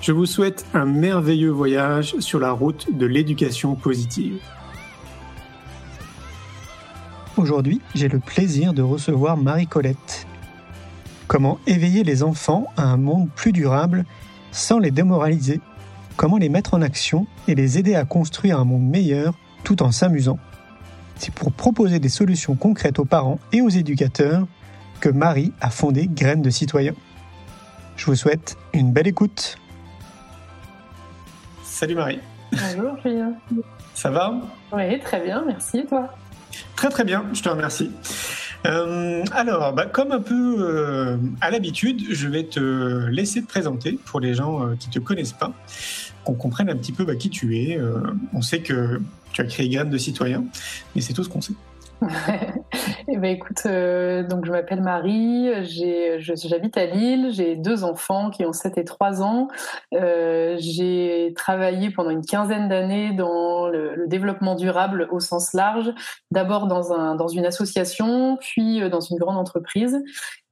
Je vous souhaite un merveilleux voyage sur la route de l'éducation positive. Aujourd'hui, j'ai le plaisir de recevoir Marie-Colette. Comment éveiller les enfants à un monde plus durable sans les démoraliser? Comment les mettre en action et les aider à construire un monde meilleur tout en s'amusant? C'est pour proposer des solutions concrètes aux parents et aux éducateurs que Marie a fondé Graines de Citoyens. Je vous souhaite une belle écoute. Salut Marie. Bonjour Julien. Ça va? Oui, très bien, merci. Et toi? Très très bien, je te remercie. Euh, alors, bah, comme un peu euh, à l'habitude, je vais te laisser te présenter pour les gens euh, qui ne te connaissent pas, qu'on comprenne un petit peu bah, qui tu es. on sait que tu as créé Graines de Citoyens, mais c'est tout ce qu'on sait. eh ben écoute, euh, donc je m'appelle Marie, j'habite à Lille, j'ai deux enfants qui ont 7 et 3 ans. Euh, j'ai travaillé pendant une quinzaine d'années dans le, le, développement durable au sens large, d'abord dans, un, dans une association, puis euh, dans une grande entreprise.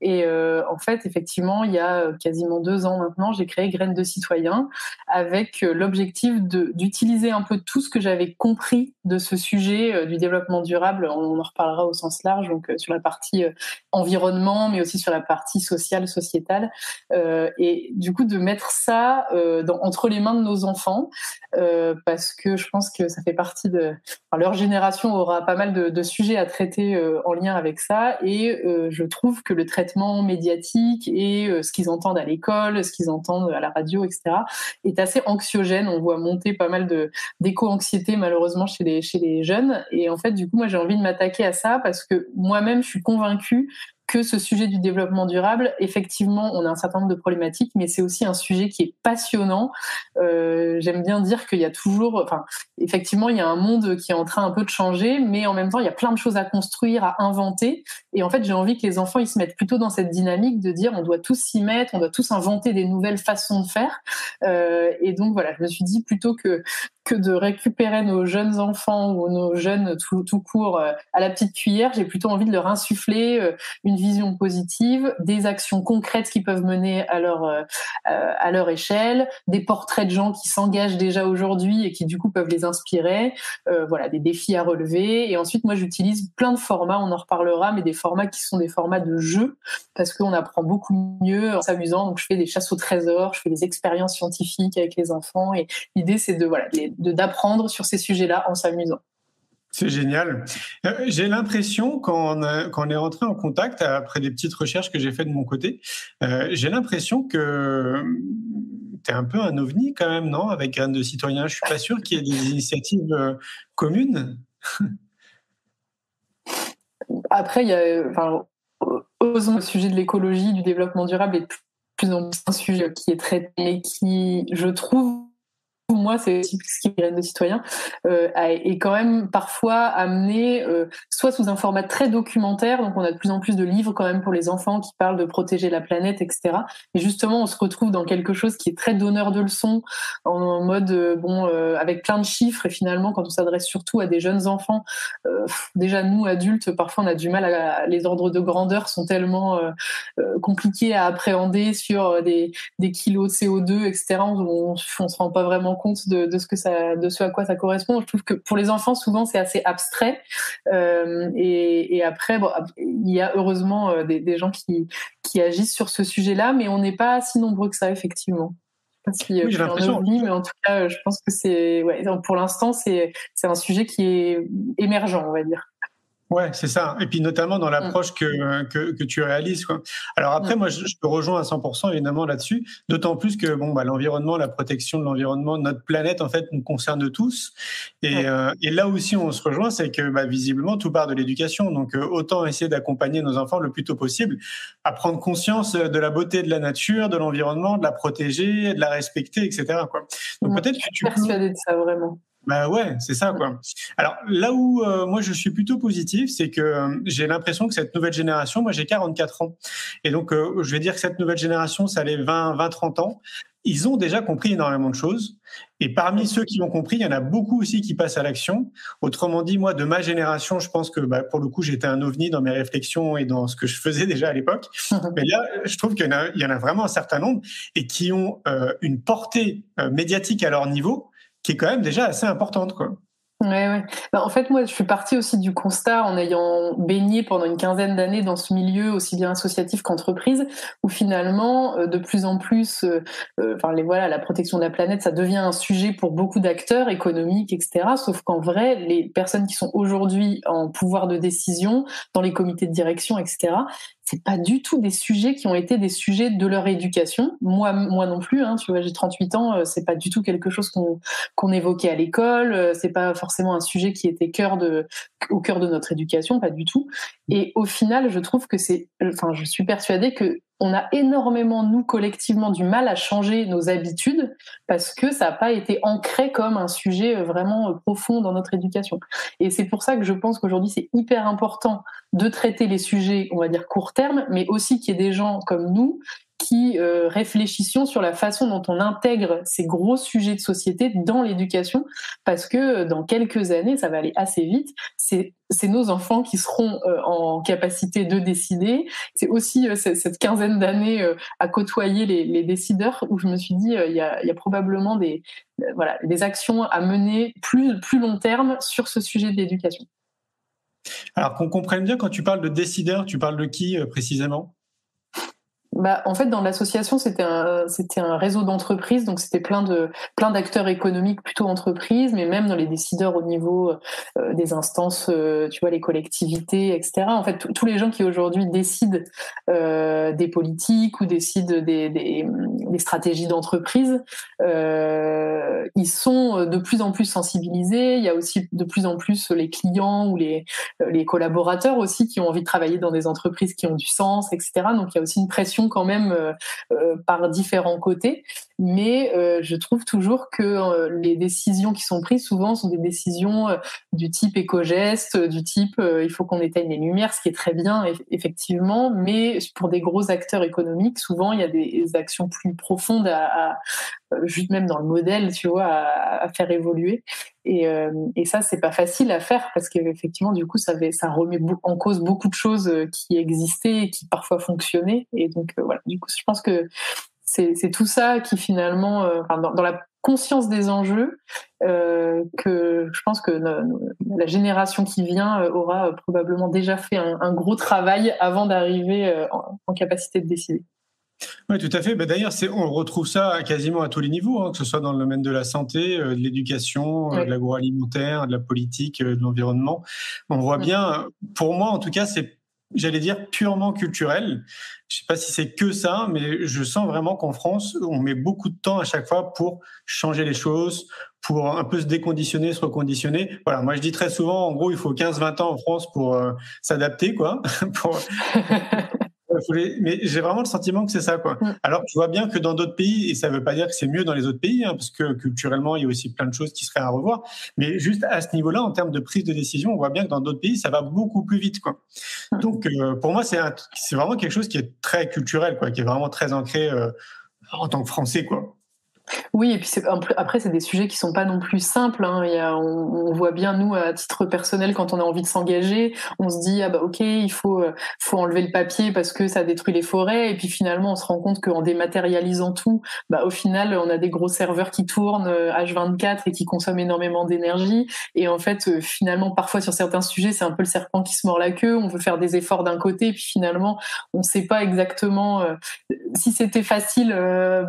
Et euh, en fait, effectivement, il y a euh, quasiment deux ans maintenant, j'ai créé Graines de citoyens avec euh, l'objectif d'utiliser un peu tout ce que j'avais compris de ce sujet du développement durable. On en reparlera au sens large, donc sur la partie environnement, mais aussi sur la partie sociale, sociétale. et du coup, de mettre ça entre les mains de nos enfants, parce que je pense que ça fait partie de... Leur génération aura pas mal de, de sujets à traiter en lien avec ça. Et je trouve que le traitement médiatique et euh, ce qu'ils entendent à l'école, ce qu'ils entendent à la radio, etc., est assez anxiogène. On voit monter pas mal de d'éco-anxiété malheureusement chez les chez les jeunes. Et en fait, du coup, moi, j'ai envie de m'attaquer à ça parce que moi-même, je suis convaincue que ce sujet du développement durable, effectivement, on a un certain nombre de problématiques, mais c'est aussi un sujet qui est passionnant. Euh, J'aime bien dire qu'il y a toujours, enfin, effectivement, il y a un monde qui est en train un peu de changer, mais en même temps, il y a plein de choses à construire, à inventer. Et en fait, j'ai envie que les enfants, ils se mettent plutôt dans cette dynamique de dire, on doit tous s'y mettre, on doit tous inventer des nouvelles façons de faire. Euh, et donc voilà, je me suis dit plutôt que que de récupérer nos jeunes enfants ou nos jeunes tout, court euh, à la petite cuillère, j'ai plutôt envie de leur insuffler euh, une vision positive, des actions concrètes qui peuvent mener à leur euh, à leur échelle, des portraits de gens qui s'engagent déjà aujourd'hui et qui du coup peuvent les inspirer, voilà des défis à relever. Et ensuite, moi, j'utilise plein de formats, on en reparlera, mais des formats qui sont des formats de jeu parce qu'on apprend beaucoup mieux en s'amusant. Donc, je fais des chasses au trésor, je fais des expériences scientifiques avec les enfants et l'idée c'est de voilà d'apprendre sur ces sujets-là en s'amusant. C'est génial. Euh, j'ai l'impression, quand, on est rentré en contact, après des petites recherches que j'ai faites de mon côté, euh, j'ai l'impression que tu es un peu un ovni quand même, non? Avec Graines de citoyens. Je suis pas sûr qu'il y ait des initiatives euh, communes. Après, il y a, enfin, heureusement, le sujet de l'écologie, du développement durable est plus en plus un sujet qui est traité, mais qui, je trouve, moi, c'est ce qui est de citoyen, euh, est quand même parfois amené euh, soit sous un format très documentaire, donc on a de plus en plus de livres quand même pour les enfants qui parlent de protéger la planète, etc. Et justement, on se retrouve dans quelque chose qui est très donneur de leçons, en, mode euh, bon, avec plein de chiffres. Et finalement, quand on s'adresse surtout à des jeunes enfants, déjà nous adultes, parfois on a du mal les ordres de grandeur sont tellement compliqués à appréhender sur des, des kilos de CO2, etc. On, on, on se rend pas vraiment compte de, de, ce que ça, de ce à quoi ça correspond. Je trouve que pour les enfants, souvent, c'est assez abstrait. Euh, et, et, après, bon, il y a heureusement euh, des, des gens qui, qui agissent sur ce sujet-là, mais on n'est pas si nombreux que ça, effectivement. si oui, j'ai l'impression. mais en tout cas, je pense que c'est, ouais, pour l'instant, c'est, c'est un sujet qui est émergent, on va dire. Ouais, c'est ça. Et puis notamment dans l'approche que, que, que, tu réalises. Quoi. Alors après, moi, je, te rejoins à 100% évidemment là-dessus. D'autant plus que bon, bah, l'environnement, la protection de l'environnement, notre planète, en fait, nous concerne tous. Et, euh, et là aussi, on se rejoint, c'est que bah, visiblement, tout part de l'éducation. Donc euh, autant essayer d'accompagner nos enfants le plus tôt possible à prendre conscience de la beauté de la nature, de l'environnement, de la protéger, de la respecter, etc. Quoi. Donc peut-être que tu suis persuadée de ça vraiment. Bah ouais, c'est ça quoi. Alors là où euh, moi je suis plutôt positif, c'est que euh, j'ai l'impression que cette nouvelle génération, moi j'ai 44 ans, et donc euh, je vais dire que cette nouvelle génération, ça les 20, 20, 30 ans, ils ont déjà compris énormément de choses. Et parmi ceux qui ont compris, il y en a beaucoup aussi qui passent à l'action. Autrement dit, moi, de ma génération, je pense que bah, pour le coup, j'étais un ovni dans mes réflexions et dans ce que je faisais déjà à l'époque. Mais là, je trouve qu'il y, y, en a vraiment un certain nombre et qui ont une portée médiatique à leur niveau qui est quand même déjà assez importante, quoi. Ouais, ouais. Bah, en fait, moi, je suis partie aussi du constat en ayant baigné pendant une quinzaine d'années dans ce milieu aussi bien associatif qu'entreprise, où finalement, euh, de plus en plus, euh, euh, les voilà, la protection de la planète, ça devient un sujet pour beaucoup d'acteurs économiques, etc. Sauf qu'en vrai, les personnes qui sont aujourd'hui en pouvoir de décision, dans les comités de direction, etc., c'est pas du tout des sujets qui ont été des sujets de leur éducation. Moi, moi non plus. Hein, tu vois, j'ai 38 ans. Euh, c'est pas du tout quelque chose qu'on évoquait à l'école. Euh, c'est pas forcément un sujet qui était cœur de, au cœur de notre éducation, pas du tout. Et au final, je trouve que c'est, enfin, je suis persuadée que on a énormément, nous, collectivement, du mal à changer nos habitudes parce que ça n'a pas été ancré comme un sujet euh, vraiment euh, profond dans notre éducation. Et c'est pour ça que je pense qu'aujourd'hui, c'est hyper important de traiter les sujets, on va dire, court terme, mais aussi qu'il y ait des gens comme nous euh, réfléchissions sur la façon dont on intègre ces gros sujets de société dans l'éducation, parce que euh, dans quelques années, ça va aller assez vite. C'est nos enfants qui seront euh, en capacité de décider. C'est aussi cette quinzaine d'années à côtoyer les, décideurs où je me suis dit il y a, y, a, probablement des voilà des actions à mener plus plus long terme sur ce sujet de l'éducation. Alors qu'on comprenne bien, quand tu parles de décideurs, tu parles de qui précisément? Bah, en fait, dans l'association, c'était un, réseau d'entreprises, donc c'était plein d'acteurs économiques plutôt entreprises, mais même dans les décideurs au niveau euh, des instances, euh, tu vois, les collectivités, etc. En fait, tous les gens qui aujourd'hui décident euh, des politiques ou décident des, stratégies d'entreprise, ils sont de plus en plus sensibilisés. Il y a aussi de plus en plus les clients ou les collaborateurs aussi qui ont envie de travailler dans des entreprises qui ont du sens, etc. Donc, il y a aussi une pression quand même euh, euh, par différents côtés. Mais euh, je trouve toujours que les décisions qui sont prises souvent sont des décisions du type éco-geste, du type il faut qu'on éteigne les lumières, ce qui est très bien effectivement. Mais pour des gros acteurs économiques, souvent il y a des actions plus profondes à, juste même dans le modèle, tu vois, à, faire évoluer. Et, et ça, c'est pas facile à faire parce qu'effectivement, du coup, ça, ça remet en cause beaucoup de choses qui existaient et qui parfois fonctionnaient. Et donc, euh, voilà, du coup, je pense que c'est tout ça qui finalement, euh, dans, la conscience des enjeux, euh, que je pense que la génération qui vient aura probablement déjà fait un, gros travail avant d'arriver en, capacité de décider. Oui, tout à fait. Bah, d'ailleurs, on retrouve ça quasiment à tous les niveaux, hein, que ce soit dans le domaine de la santé, de l'éducation, de l'agroalimentaire, de la politique, de l'environnement. On voit bien, pour moi en tout cas, c'est j'allais dire purement culturel. Je sais pas si c'est que ça, mais je sens vraiment qu'en France, on met beaucoup de temps à chaque fois pour changer les choses, pour un peu se déconditionner, se reconditionner. Voilà, moi je dis très souvent, en gros, il faut 15-20 ans en France pour euh, s'adapter, quoi. mais j'ai vraiment le sentiment que c'est ça, quoi. Mm. Alors, je vois bien que dans d'autres pays, et ça ne veut pas dire que c'est mieux dans les autres pays, hein, parce que culturellement, il y a aussi plein de choses qui seraient à revoir. Mais juste à ce niveau-là, en termes de prise de décision, on voit bien que dans d'autres pays, ça va beaucoup plus vite, quoi. Mm. Donc, euh, pour moi, c'est vraiment quelque chose qui est très culturel, quoi, qui est vraiment très ancré euh, en tant que Français, quoi. Oui, et puis après, c'est des sujets qui sont pas non plus simples. Hein. On, voit bien, nous, à titre personnel, quand on a envie de s'engager, on se dit, ah bah ok, il faut, euh, faut enlever le papier parce que ça détruit les forêts. Et puis finalement, on se rend compte qu'en dématérialisant tout, bah, au final, on a des gros serveurs qui tournent H24 euh, et qui consomment énormément d'énergie. Et en fait, euh, finalement, parfois sur certains sujets, c'est un peu le serpent qui se mord la queue. On veut faire des efforts d'un côté, et puis finalement, on ne sait pas exactement si c'était facile,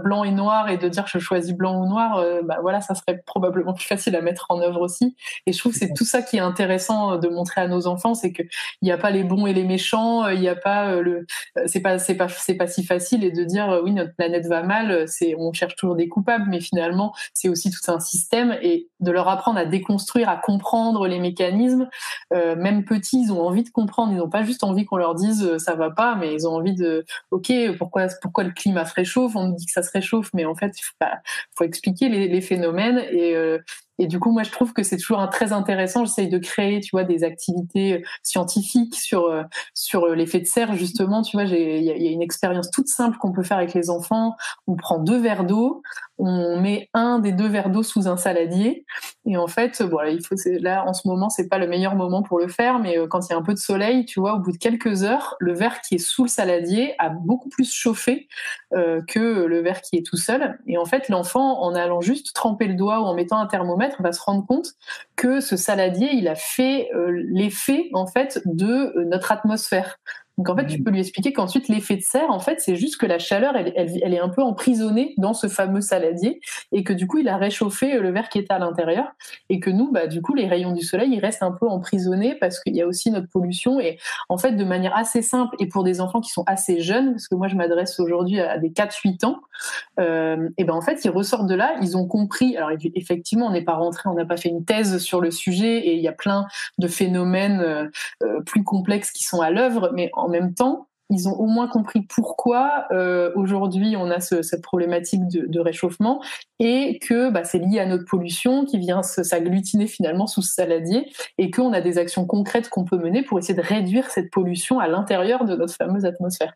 blanc et noir, et de dire je choisi blanc ou noir, bah voilà, ça serait probablement plus facile à mettre en œuvre aussi. Et je trouve que c'est tout ça qui est intéressant de montrer à nos enfants, c'est qu'il n'y a pas les bons et les méchants, il n'y a pas le, c'est pas, c'est pas, c'est pas si facile et de dire oui notre planète va mal, c'est, on cherche toujours des coupables, mais finalement c'est aussi tout un système et de leur apprendre à déconstruire, à comprendre les mécanismes, même petits, ils ont envie de comprendre, ils n'ont pas juste envie qu'on leur dise ça va pas, mais ils ont envie de, ok, pourquoi, pourquoi le climat se réchauffe On nous dit que ça se réchauffe, mais en fait, il faut, expliquer les, phénomènes et euh, et du coup, moi, je trouve que c'est toujours un très intéressant. J'essaye de créer, tu vois, des activités euh, scientifiques sur euh, sur l'effet de serre, justement. Tu vois, il y, a une expérience toute simple qu'on peut faire avec les enfants. On prend deux verres d'eau, on met un des deux verres d'eau sous un saladier, et en fait, voilà, il faut là en ce moment, c'est pas le meilleur moment pour le faire, mais quand il y a un peu de soleil, tu vois, au bout de quelques heures, le verre qui est sous le saladier a beaucoup plus chauffé euh, que le verre qui est tout seul. Et en fait, l'enfant, en allant juste tremper le doigt ou en mettant un thermomètre va se rendre compte que ce saladier, il a fait euh, l'effet en fait de euh, notre atmosphère. Donc en fait, tu mmh. peux lui expliquer qu'ensuite l'effet de serre, en fait, c'est juste que la chaleur, elle, elle, est un peu emprisonnée dans ce fameux saladier et que du coup, il a réchauffé euh, le verre qui était à l'intérieur et que nous, bah du coup, les rayons du soleil, ils restent un peu emprisonnés parce qu'il y a aussi notre pollution et en fait, de manière assez simple et pour des enfants qui sont assez jeunes, parce que moi, je m'adresse aujourd'hui à des 4-8 ans, euh, et ben en fait, ils ressortent de là, ils ont compris. Alors effectivement, on n'est pas rentré, on n'a pas fait une thèse sur le sujet et il y a plein de phénomènes euh, euh plus complexes qui sont à l'œuvre, mais en en même temps, ils ont au moins compris pourquoi euh, aujourd'hui on a ce, cette problématique de, de, réchauffement et que bah, c'est lié à notre pollution qui vient s'agglutiner finalement sous ce saladier et qu'on a des actions concrètes qu'on peut mener pour essayer de réduire cette pollution à l'intérieur de notre fameuse atmosphère.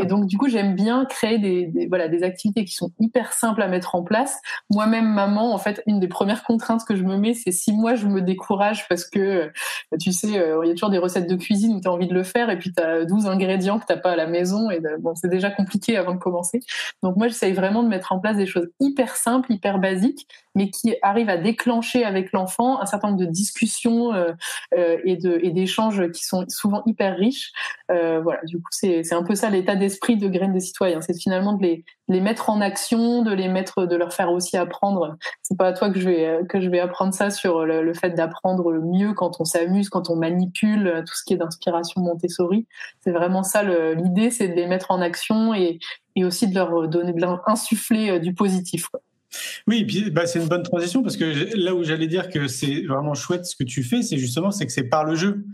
Et donc du coup j'aime bien créer des, des, voilà des activités qui sont hyper simples à mettre en place. Moi-même maman en fait une des premières contraintes que je me mets c'est si moi je me décourage parce que tu sais euh, il y a toujours des recettes de cuisine où tu as envie de le faire et puis tu as 12 ingrédients t'as pas à la maison et bon c'est déjà compliqué avant de commencer. Donc moi j'essaye vraiment de mettre en place des choses hyper simples, hyper basiques, mais qui arrivent à déclencher avec l'enfant un certain nombre de discussions euh, euh, et de et d'échanges qui sont souvent hyper riches. Euh, voilà, du coup c'est un peu ça l'état d'esprit de graines des citoyens, c'est finalement de les les mettre en action, de les mettre, de leur faire aussi apprendre. C'est pas à toi que je vais que je vais apprendre ça sur le, fait d'apprendre le mieux quand on s'amuse, quand on manipule tout ce qui est d'inspiration Montessori. C'est vraiment ça l'idée, c'est de les mettre en action et, aussi de leur donner, de insuffler du positif. Oui, bah, c'est une bonne transition parce que là où j'allais dire que c'est vraiment chouette ce que tu fais, c'est justement c'est que c'est par le jeu.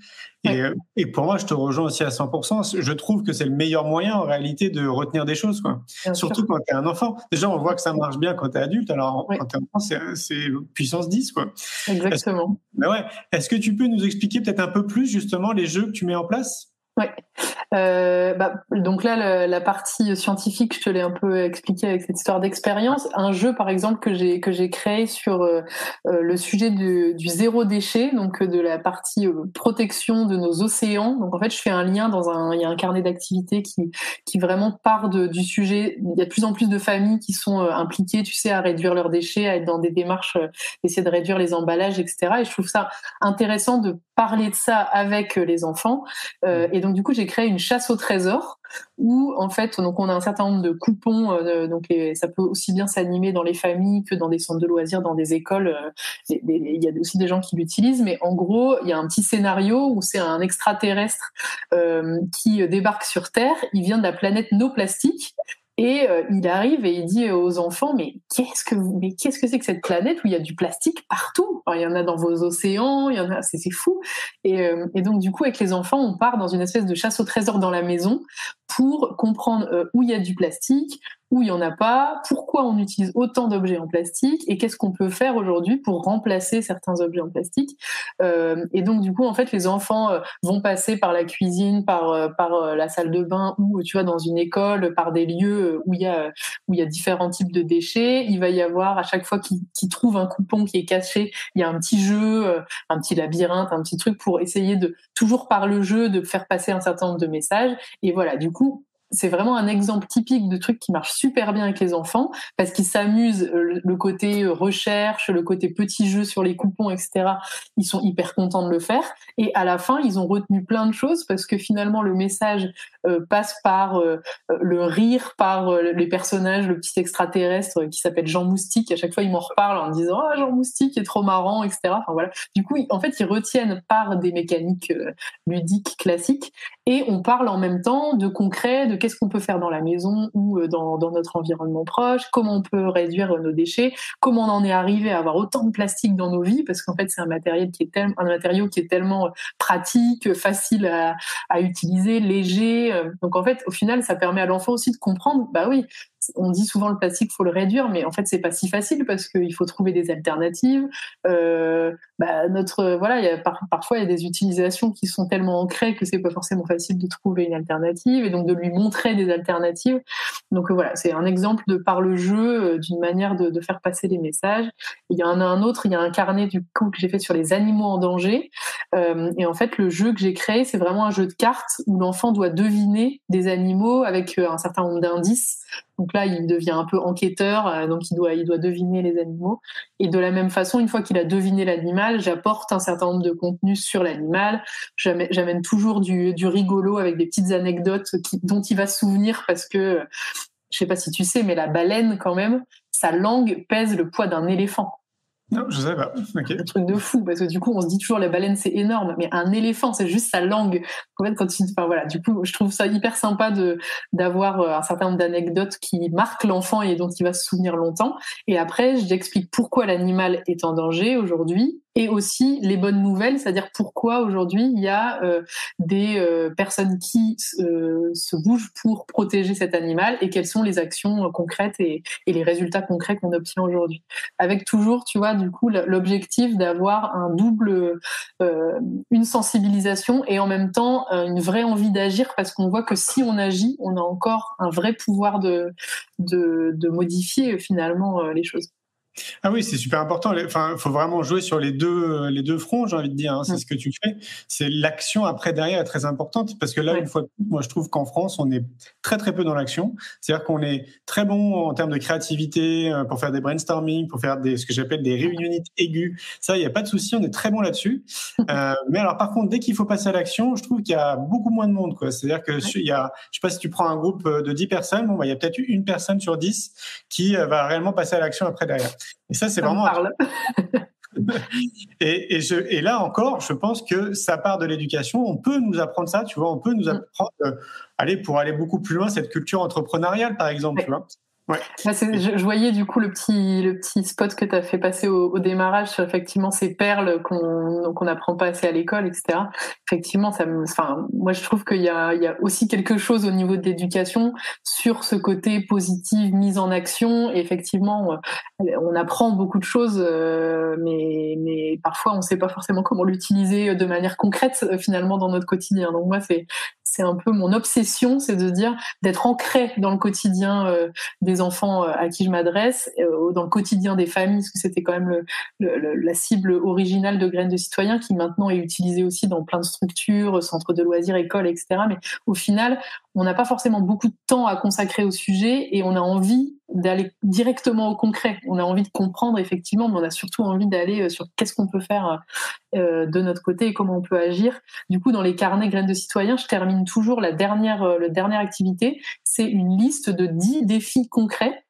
Euh, et, pour moi, je te rejoins aussi à 100%. Je trouve que c'est le meilleur moyen en réalité de retenir des choses, quoi. Surtout quand tu es un enfant. Déjà, on voit que ça marche bien quand tu es adulte. Alors, quand tu es enfant, c'est puissance 10, quoi. Exactement. Est ouais. Est-ce que tu peux nous expliquer peut-être un peu plus justement les jeux que tu mets en place? Ouais. Euh, bah, donc là, la, partie scientifique, je te l'ai un peu expliqué avec cette histoire d'expérience. Un jeu, par exemple, que j'ai que j'ai créé sur euh, euh, le sujet du, du, zéro déchet, donc de la partie protection de nos océans. Donc en fait, je fais un lien dans un, il y a un carnet d'activités qui qui vraiment part de, du sujet. Il y a de plus en plus de familles qui sont impliquées, tu sais, à réduire leurs déchets, à être dans des démarches, essayer de réduire les emballages, etc. Et je trouve ça intéressant de parler de ça avec les enfants. et donc du coup, j'ai créé une chasse au trésor où en fait, donc on a un certain nombre de coupons. Euh, donc ça peut aussi bien s'animer dans les familles que dans des centres de loisirs, dans des écoles. Euh, il y a aussi des gens qui l'utilisent, mais en gros, il y a un petit scénario où c'est un extraterrestre euh, qui débarque sur Terre. Il vient de la planète No Plastique et euh, il arrive et il dit aux enfants mais qu'est-ce que vous, mais qu'est-ce que c'est que cette planète où il y a du plastique partout? Il y en a dans vos océans, il y en a, c'est, fou. Et, euh, et, donc du coup avec les enfants, on part dans une espèce de chasse au trésor dans la maison pour comprendre euh, où il y a du plastique, où il n'y en a pas, pourquoi on utilise autant d'objets en plastique et qu'est-ce qu'on peut faire aujourd'hui pour remplacer certains objets en plastique. Euh, et donc du coup, en fait, les enfants euh, vont passer par la cuisine, par euh, par la salle de bain ou tu vois dans une école, par des lieux où il y a où il y a différents types de déchets. Il va y avoir à chaque fois qu'ils trouvent un coupon qui est caché, il y a un petit jeu, un petit labyrinthe, un petit truc pour essayer de toujours par le jeu de faire passer un certain nombre de messages. Et voilà, du coup, c'est vraiment un exemple typique de truc qui marche super bien avec les enfants parce qu'ils s'amusent le côté recherche, le côté petit jeu sur les coupons, etc. Ils sont hyper contents de le faire et à la fin ils ont retenu plein de choses parce que finalement le message passe par le rire, par les personnages, le petit extraterrestre qui s'appelle Jean Moustique. À chaque fois, ils m'en reparlent en disant ah Jean Moustique est trop marrant, etc. Enfin voilà. Du coup, en fait, ils retiennent par des mécaniques euh, ludiques classiques et on parle en même temps de concret, de qu'est-ce qu'on peut faire dans la maison ou euh, dans, notre environnement proche, comment on peut réduire nos déchets, comment on en est arrivé à avoir autant de plastique dans nos vies parce qu'en fait, c'est un un matériau qui est tellement euh, pratique, facile à, à utiliser, léger. Donc en fait, au final, ça permet à l'enfant aussi de comprendre, bah oui, on dit souvent le plastique faut le réduire, mais en fait c'est pas si facile parce qu'il faut trouver des alternatives. Euh, bah, notre voilà, a, parfois il y a des utilisations qui sont tellement ancrées que c'est pas forcément facile de trouver une alternative et donc de lui montrer des alternatives. Donc euh, voilà, c'est un exemple de par le jeu euh, d'une manière de, faire passer les messages. Il y en a un autre, il y a un carnet du coup que j'ai fait sur les animaux en danger. et en fait le jeu que j'ai créé c'est vraiment un jeu de cartes où l'enfant doit deviner des animaux avec un certain nombre d'indices. Donc là, il devient un peu enquêteur, euh, donc il doit, il doit deviner les animaux. Et de la même façon, une fois qu'il a deviné l'animal, j'apporte un certain nombre de contenus sur l'animal. J'amène toujours du, du, rigolo avec des petites anecdotes dont il va se souvenir parce que, je sais pas si tu sais, mais la baleine, quand même, sa langue pèse le poids d'un éléphant. Non, je sais pas. Un truc de fou, parce que du coup, on se dit toujours la baleine c'est énorme, mais un éléphant c'est juste sa langue. En fait, quand tu, enfin voilà, du coup, je trouve ça hyper sympa de d'avoir euh, un certain nombre d'anecdotes qui marquent l'enfant et dont il va se souvenir longtemps. Et après, j'explique pourquoi l'animal est en danger aujourd'hui et aussi les bonnes nouvelles, c'est-à-dire pourquoi aujourd'hui il y a euh, des euh, personnes qui euh, se bougent pour protéger cet animal et quelles sont les actions concrètes et, et, les résultats concrets qu'on obtient aujourd'hui. Avec toujours, tu vois, du coup, l'objectif d'avoir un double, une sensibilisation et en même temps une vraie envie d'agir parce qu'on voit que si on agit, on a encore un vrai pouvoir de, de, de modifier finalement les choses. Ah oui, c'est super important. Enfin, il faut vraiment jouer sur les deux, les deux fronts, j'ai envie de dire. Hein. C'est ce que tu fais. C'est l'action après derrière est très importante parce que là, une fois, moi, je trouve qu'en France, on est très très peu dans l'action. C'est-à-dire qu'on est très bon en termes de créativité euh, pour faire des brainstorming, pour faire des ce que j'appelle des réunionites aiguës. Ça, il n'y a pas de souci, on est très bon là-dessus. euh, mais alors, par contre, dès qu'il faut passer à l'action, je trouve qu'il y a beaucoup moins de monde. Quoi. C'est-à-dire que il y a, je sais pas si tu prends un groupe de 10 personnes, bon, bah, il y a peut-être une personne sur 10 qui euh, va réellement passer à l'action après derrière. Et ça, c'est vraiment. et, et, je, et, là encore, je pense que ça part de l'éducation. On peut nous apprendre ça, tu vois. On peut nous mm. apprendre, euh, aller pour aller beaucoup plus loin, cette culture entrepreneuriale, par exemple. Tu vois Je, voyais du coup le petit, le petit spot que tu as fait passer au, démarrage sur effectivement ces perles qu'on qu'on n'apprend pas assez à l'école, etc. Effectivement, ça enfin, moi je trouve qu'il y y a aussi quelque chose au niveau de l'éducation sur ce côté positif, mise en action. Et effectivement, euh, on apprend beaucoup de choses, euh, mais, mais parfois on ne sait pas forcément comment l'utiliser de manière concrète euh, finalement dans notre quotidien. Donc moi, c'est un peu mon obsession, c'est de dire d'être ancré dans le quotidien enfants euh, à qui je m'adresse, euh, dans le quotidien des familles, parce que c'était quand même la cible originale de Graines de citoyens qui maintenant est utilisée aussi dans plein de structures, centres de loisirs, écoles, etc. Mais au final, on n'a pas forcément beaucoup de temps à consacrer au sujet et on a envie d'aller directement au concret. On a envie de comprendre effectivement, mais on a surtout envie d'aller euh, sur qu'est-ce qu'on peut faire euh, de notre côté et comment on peut agir. Du coup, dans les carnets graines de citoyens, je termine toujours la dernière, euh, la dernière activité. C'est une liste de 10 défis concrets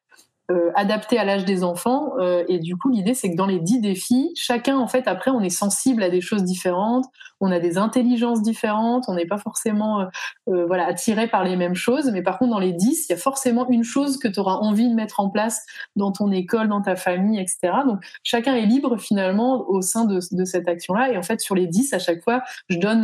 euh, adapté à l'âge des enfants. Euh, et du coup, l'idée, c'est que dans les dix défis, chacun, en fait, après, on est sensible à des choses différentes, on a des intelligences différentes, on n'est pas forcément euh, voilà attiré par les mêmes choses. Mais par contre, dans les dix, il y a forcément une chose que tu auras envie de mettre en place dans ton école, dans ta famille, etc. Donc, chacun est libre finalement au sein de, cette action-là. Et en fait, sur les dix, à chaque fois, je donne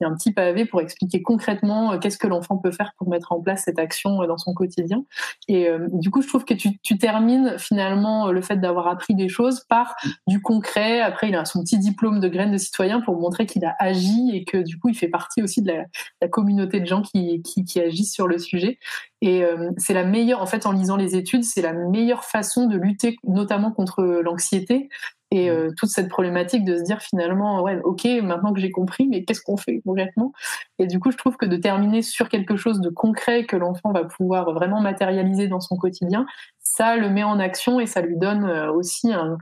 un petit pavé pour expliquer concrètement qu'est-ce que l'enfant peut faire pour mettre en place cette action dans son quotidien. Et du coup, je trouve que tu, termines finalement le fait d'avoir appris des choses par du concret. Après, il a son petit diplôme de graine de citoyen pour montrer qu'il a agi et que du coup, il fait partie aussi de la, communauté de gens qui, qui, agissent sur le sujet. Et euh, c'est la meilleure, en fait, en lisant les études, c'est la meilleure façon de lutter, notamment contre l'anxiété et euh, toute cette problématique de se dire finalement, ouais, ok, maintenant que j'ai compris, mais qu'est-ce qu'on fait concrètement? Et du coup, je trouve que de terminer sur quelque chose de concret que l'enfant va pouvoir vraiment matérialiser dans son quotidien, ça le met en action et ça lui donne aussi un,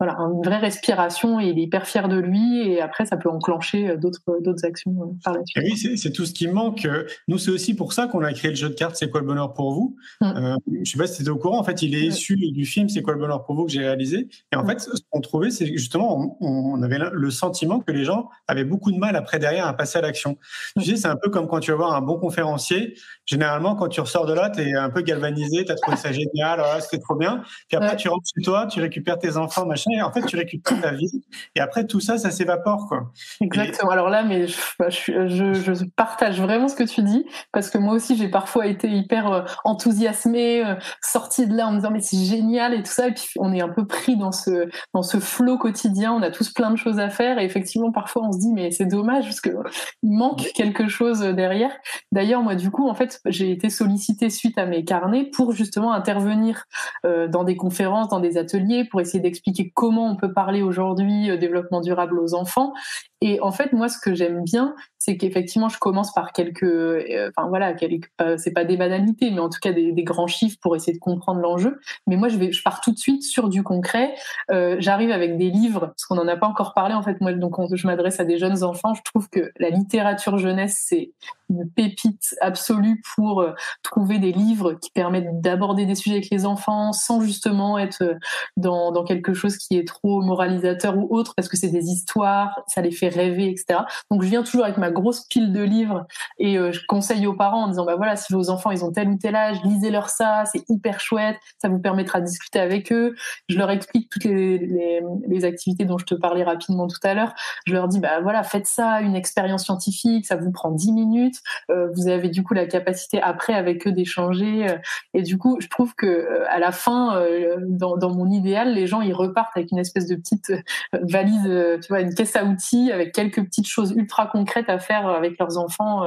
voilà, une vraie respiration et il est hyper fier de lui et après ça peut enclencher euh, d'autres d'autres actions euh, par la suite. oui, c'est tout ce qui manque. Nous, c'est aussi pour ça qu'on a créé le jeu de cartes C'est quoi le bonheur pour vous Je mm. euh, Je sais pas si tu étais au courant. En fait, il est issu du film C'est quoi le bonheur pour vous que j'ai réalisé. Et en mm. fait, ce qu'on trouvait, c'est justement, on, avait le sentiment que les gens avaient beaucoup de mal après derrière à passer à l'action. Tu mm. sais, c'est un peu comme quand tu vas voir un bon conférencier. Généralement, quand tu ressors de là, tu es un peu galvanisé, tu as trouvé ça génial, oh, c'était trop bien. Puis après, tu rentres chez toi, tu récupères tes enfants, machin en fait, tu récupères ta vie. Et après, tout ça, ça s'évapore, quoi. Exactement. Alors là, mais bah, je, je, partage vraiment ce que tu dis, parce que moi aussi, j'ai parfois été hyper euh, enthousiasmée, euh, sortie de là en me disant, mais c'est génial et tout ça. Et puis, on est un peu pris dans ce, dans ce flot quotidien. On a tous plein de choses à faire. Et effectivement, parfois, on se dit, mais c'est dommage, parce qu'il manque quelque chose derrière. D'ailleurs, moi, du coup, en fait, j'ai été sollicitée suite à mes carnets pour justement intervenir euh, dans des conférences, dans des ateliers, pour essayer d'expliquer expliquer comment on peut parler aujourd'hui euh, développement durable aux enfants. Et en fait, moi, ce que j'aime bien, c'est qu'effectivement, je commence par quelques, euh, enfin voilà, quelques, c'est pas des banalités, mais en tout cas des, grands chiffres pour essayer de comprendre l'enjeu. Mais moi, je pars tout de suite sur du concret. Euh, J'arrive avec des livres, parce qu'on n'en a pas encore parlé en fait. Moi, donc, je m'adresse à des jeunes enfants. Je trouve que la littérature jeunesse, c'est une pépite absolue pour euh, trouver des livres qui permettent d'aborder des sujets avec les enfants sans justement être euh, dans, dans quelque chose qui est trop moralisateur ou autre, parce que c'est des histoires, ça les fait rêver, etc. Donc je viens toujours avec ma grosse pile de livres et euh, je conseille aux parents en disant bah voilà si vos enfants ils ont tel ou tel âge, lisez-leur ça, c'est hyper chouette, ça vous permettra de discuter avec eux. Je leur explique toutes les, activités dont je te parlais rapidement tout à l'heure. Je leur dis bah voilà faites ça, une expérience scientifique, ça vous prend 10 minutes euh, vous avez du coup la capacité après avec eux d'échanger. Euh, et du coup, je trouve que à la fin, dans, mon idéal, les gens ils repartent avec une espèce de petite valise, tu vois, une caisse à outils quelques petites choses ultra concrètes à faire avec leurs enfants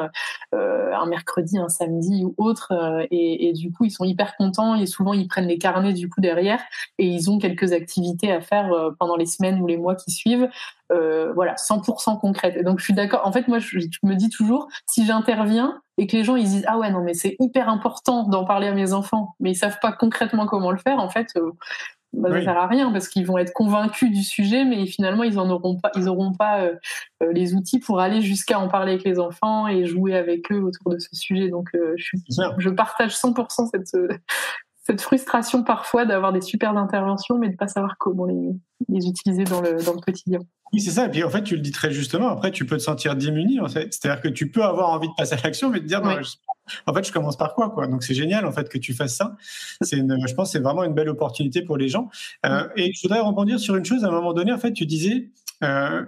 un mercredi, un samedi ou autre. Et, et, du coup, ils sont hyper contents et souvent ils prennent les carnets du coup derrière et ils ont quelques activités à faire pendant les semaines ou les mois qui suivent euh, voilà, 100% concrète. Et donc je suis d'accord. En fait, moi, je, me dis toujours, si j'interviens et que les gens ils disent ah ouais non mais c'est hyper important d'en parler à mes enfants, mais ils savent pas concrètement comment le faire, en fait. Euh, bah, ça sert à rien parce qu'ils vont être convaincus du sujet, mais finalement ils en auront pas, ils auront pas euh, les outils pour aller jusqu'à en parler avec les enfants et jouer avec eux autour de ce sujet. Donc je, suis, je partage 100% cette cette frustration parfois d'avoir des super interventions, mais de pas savoir comment les, les utiliser dans le, dans le quotidien. Oui, c'est ça. Et puis en fait, tu le dis très justement. Après, tu peux te sentir démuni. En fait, c'est-à-dire que tu peux avoir envie de passer à l'action, mais te dire, en fait, je commence par quoi, quoi? Donc c'est génial en fait que tu fasses ça. C'est, je pense, c'est vraiment une belle opportunité pour les gens. Euh, et je voudrais rebondir sur une chose. À un moment donné, en fait, tu disais. Euh,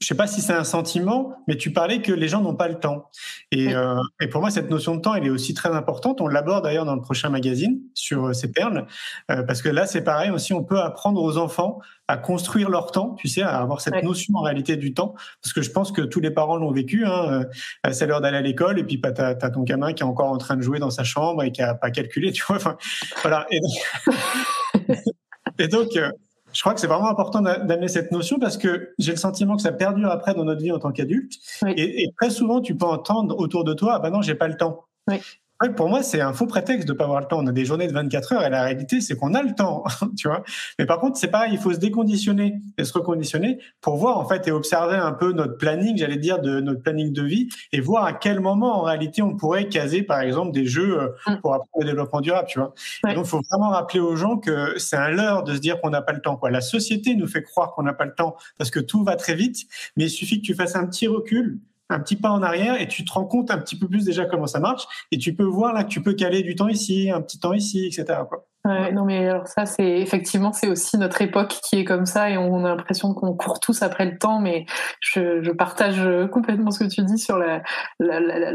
je sais pas si c'est un sentiment, mais tu parlais que les gens n'ont pas le temps. Et, euh, et, pour moi, cette notion de temps, elle est aussi très importante. On l'aborde d'ailleurs dans le prochain magazine sur euh, ces perles, euh, parce que là, c'est pareil aussi. On peut apprendre aux enfants à construire leur temps, tu sais, à avoir cette notion en réalité du temps, parce que je pense que tous les parents l'ont vécu. Hein, euh, c'est l'heure d'aller à l'école, et puis bah, t'as as ton gamin qui est encore en train de jouer dans sa chambre et qui a pas calculé, tu vois. Enfin, voilà. Et donc, et donc euh, je crois que c'est vraiment important d'amener cette notion parce que j'ai le sentiment que ça perdure après dans notre vie en tant qu'adulte. Et, et, très souvent, tu peux entendre autour de toi, ah ben non, j'ai pas le temps. Oui pour moi, c'est un faux prétexte de pas avoir le temps. On a des journées de 24 heures et la réalité, c'est qu'on a le temps, tu vois. Mais par contre, c'est pareil, il faut se déconditionner et se reconditionner pour voir, en fait, et observer un peu notre planning, j'allais dire, de notre planning de vie et voir à quel moment, en réalité, on pourrait caser, par exemple, des jeux euh, mm. pour apprendre le développement durable, tu vois. Donc, il faut vraiment rappeler aux gens que c'est un leurre de se dire qu'on n'a pas le temps, quoi. La société nous fait croire qu'on n'a pas le temps parce que tout va très vite, mais il suffit que tu fasses un petit recul un petit pas en arrière et tu te rends compte un petit peu plus déjà comment ça marche et tu peux voir là que tu peux caler du temps ici, un petit temps ici, etc. Quoi. Ouais, non mais alors ça c'est effectivement c'est aussi notre époque qui est comme ça et on a l'impression qu'on court tous après le temps mais je, je partage complètement ce que tu dis sur la, la, la,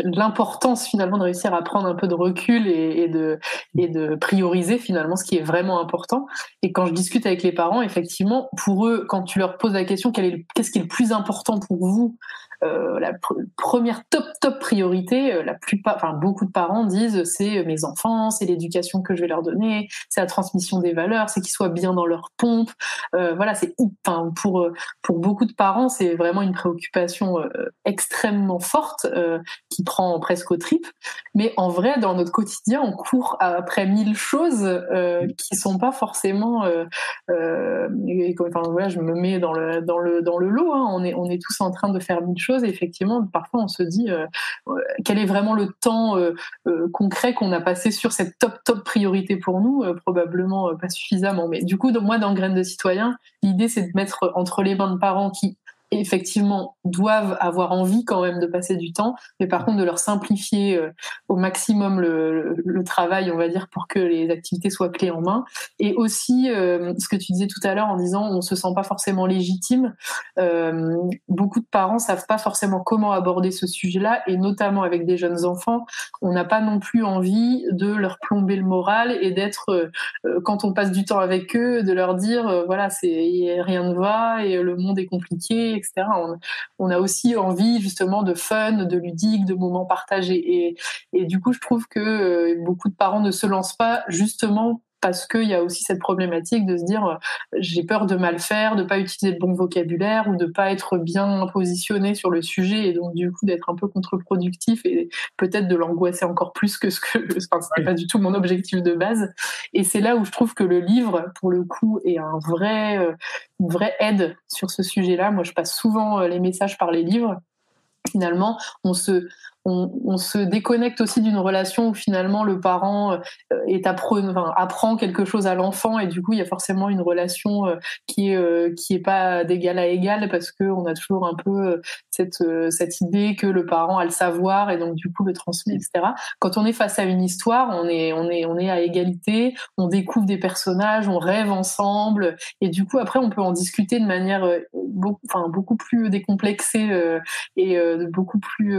l'importance finalement de réussir à prendre un peu de recul et, de et de prioriser finalement ce qui est vraiment important. Et quand je discute avec les parents effectivement pour eux quand tu leur poses la question qu'est-ce qui est le plus important pour vous la première top top priorité, la plupart, enfin beaucoup de parents disent c'est mes enfants, c'est l'éducation que je vais leur donner, c'est la transmission des valeurs, c'est qu'ils soient bien dans leur pompe. voilà, c'est enfin pour pour beaucoup de parents, c'est vraiment une préoccupation extrêmement forte qui prend presque au trip. Mais en vrai, dans notre quotidien, on court après mille choses euh, qui sont pas forcément. Euh, euh, enfin, voilà, je me mets dans le dans le dans le lot. Hein. On est on est tous en train de faire mille choses. Effectivement, parfois, on se dit euh, quel est vraiment le temps concret qu'on a passé sur cette top top priorité pour nous? probablement pas suffisamment. Mais du coup, moi, dans Graines de citoyen, l'idée c'est de mettre entre les mains de parents qui effectivement doivent avoir envie quand même de passer du temps, mais par contre de leur simplifier euh, au maximum le, travail, on va dire, pour que les activités soient clés en main. Et aussi, euh, ce que tu disais tout à l'heure en disant on se sent pas forcément légitime, euh, beaucoup de parents savent pas forcément comment aborder ce sujet-là, et notamment avec des jeunes enfants, on n'a pas non plus envie de leur plomber le moral et d'être, quand on passe du temps avec eux, de leur dire voilà, rien ne va et le monde est compliqué On, a aussi envie justement de fun, de ludique, de moments partagés. Et, du coup, je trouve que euh, beaucoup de parents ne se lancent pas justement parce qu'il y a aussi cette problématique de se dire euh, j'ai peur de mal faire, de pas utiliser le bon vocabulaire ou de pas être bien positionné sur le sujet et donc du coup d'être un peu contre-productif et peut-être de l'angoisser encore plus que ce que enfin pas du tout mon objectif de base. Et c'est là où je trouve que le livre pour le coup est un vrai euh, une vraie aide sur ce sujet-là. Moi je passe souvent euh, les messages par les livres. Finalement, on se, on, se déconnecte aussi d'une relation où finalement le parent euh, apprend quelque chose à l'enfant et du coup il y a forcément une relation euh, qui est euh, qui est pas d'égal à égal parce que on a toujours un peu cette cette idée que le parent a le savoir et donc du coup le transmet etc. Quand on est face à une histoire, on est on est on est à égalité, on découvre des personnages, on rêve ensemble et du coup après on peut en discuter de manière beaucoup enfin beaucoup plus décomplexée et beaucoup plus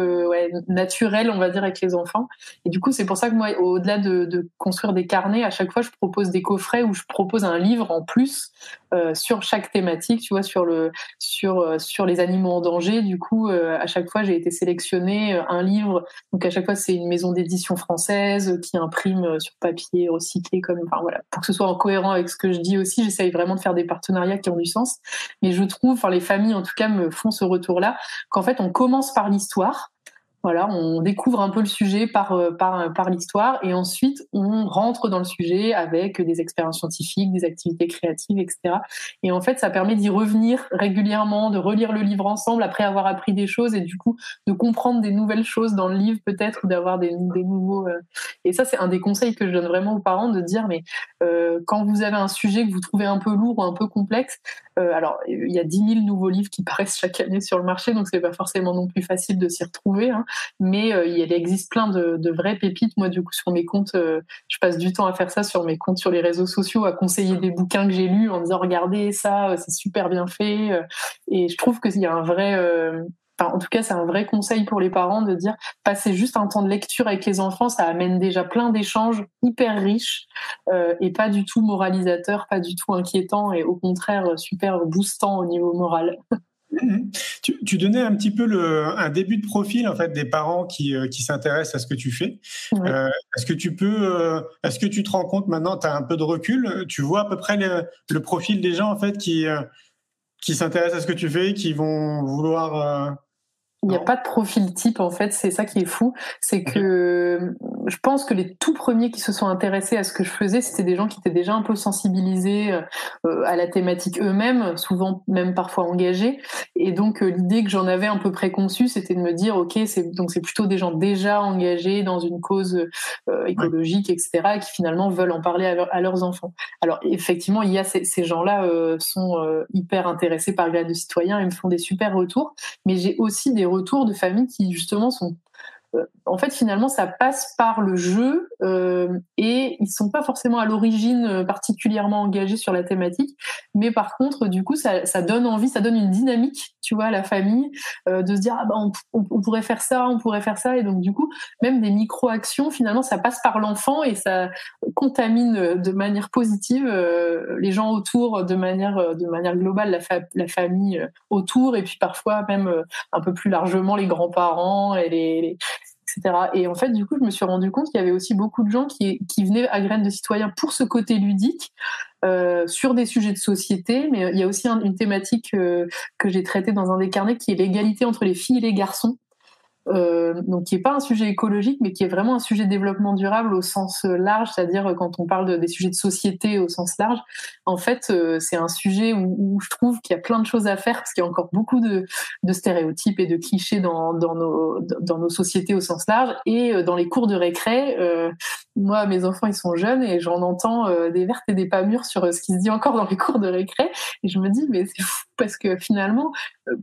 naturel, on va dire, avec les enfants. Et du coup, c'est pour ça que moi, au-delà de, construire des carnets, à chaque fois, je propose des coffrets où je propose un livre en plus euh, sur chaque thématique, tu vois, sur le sur euh, sur les animaux en danger. Du coup, euh, à chaque fois, j'ai été sélectionné un livre. Donc à chaque fois, c'est une maison d'édition française qui imprime sur papier recyclé, comme enfin voilà, pour que ce soit en cohérent avec ce que je dis aussi. J'essaye vraiment de faire des partenariats qui ont du sens. Mais je trouve, enfin les familles en tout cas me font ce retour-là, qu'en fait, on commence par l'histoire on découvre un peu le sujet par, euh, par, l'histoire et ensuite on rentre dans le sujet avec des expériences scientifiques, des activités créatives, etc. Et en fait, ça permet d'y revenir régulièrement, de relire le livre ensemble après avoir appris des choses et du coup de comprendre des nouvelles choses dans le livre peut-être ou d'avoir des, nouveaux. Euh, et ça, c'est un des conseils que je donne vraiment aux parents de dire mais euh, quand vous avez un sujet que vous trouvez un peu lourd ou un peu complexe, euh, alors il y a 10 000 nouveaux livres qui paraissent chaque année sur le marché, donc c'est pas forcément non plus facile de s'y retrouver. Hein mais euh, il existe plein de, de, vraies pépites. Moi, du coup, sur mes comptes, euh, je passe du temps à faire ça sur mes comptes sur les réseaux sociaux, à conseiller des bouquins que j'ai lus en disant regardez ça, c'est super bien fait. Et je trouve qu'il y a un vrai Enfin, en tout cas, c'est un vrai conseil pour les parents de dire passer juste un temps de lecture avec les enfants, ça amène déjà plein d'échanges hyper riches euh, et pas du tout moralisateur, pas du tout inquiétant et au contraire super boostant au niveau moral. Mhm. Tu, donnais un petit peu le, un début de profil en fait des parents qui, euh, qui s'intéressent à ce que tu fais. Euh, est-ce que tu peux, euh, est-ce que tu te rends compte maintenant, tu as un peu de recul, tu vois à peu près le, profil des gens en fait qui, qui s'intéressent à ce que tu fais, qui vont vouloir il n'y a pas de profil type en fait, c'est ça qui est fou, c'est que je pense que les tout premiers qui se sont intéressés à ce que je faisais, c'était des gens qui étaient déjà un peu sensibilisés euh, à la thématique eux-mêmes, souvent même parfois engagés, et donc euh, l'idée que j'en avais un peu préconçue, c'était de me dire ok, c'est donc c'est plutôt des gens déjà engagés dans une cause euh, écologique, etc., et qui finalement veulent en parler à, leurs enfants. Alors effectivement, il y a ces, ces gens-là sont hyper intéressés par le de citoyen, ils me font des super retours, mais j'ai aussi des retours de familles qui justement sont en fait, finalement, ça passe par le jeu euh, et ils sont pas forcément à l'origine euh, particulièrement engagés sur la thématique, mais par contre, du coup, ça, ça donne envie, ça donne une dynamique, tu vois, à la famille, euh, de se dire ah bah on, pourrait faire ça, on pourrait faire ça, et donc du coup, même des micro actions, finalement, ça passe par l'enfant et ça contamine de manière positive euh, les gens autour, de manière de manière globale, la, fa la famille autour, et puis parfois même un peu plus largement les grands-parents et les et en fait, du coup, je me suis rendu compte qu'il y avait aussi beaucoup de gens qui, venaient à Graines de Citoyens pour ce côté ludique, euh, sur des sujets de société, mais il y a aussi une thématique euh, que j'ai traitée dans un des carnets qui est l'égalité entre les filles et les garçons. Euh, donc qui est pas un sujet écologique, mais qui est vraiment un sujet développement durable au sens euh, large, c'est-à-dire euh, quand on parle de, des sujets de société au sens large. En fait, c'est un sujet où, où je trouve qu'il y a plein de choses à faire parce qu'il y a encore beaucoup de, de stéréotypes et de clichés dans, dans, nos, dans nos sociétés au sens large. Et dans les cours de récré, euh, moi, mes enfants, ils sont jeunes et j'en entends des vertes et des pas mûres sur ce qui se dit encore dans les cours de récré. Et je me dis, mais c'est fou parce que finalement,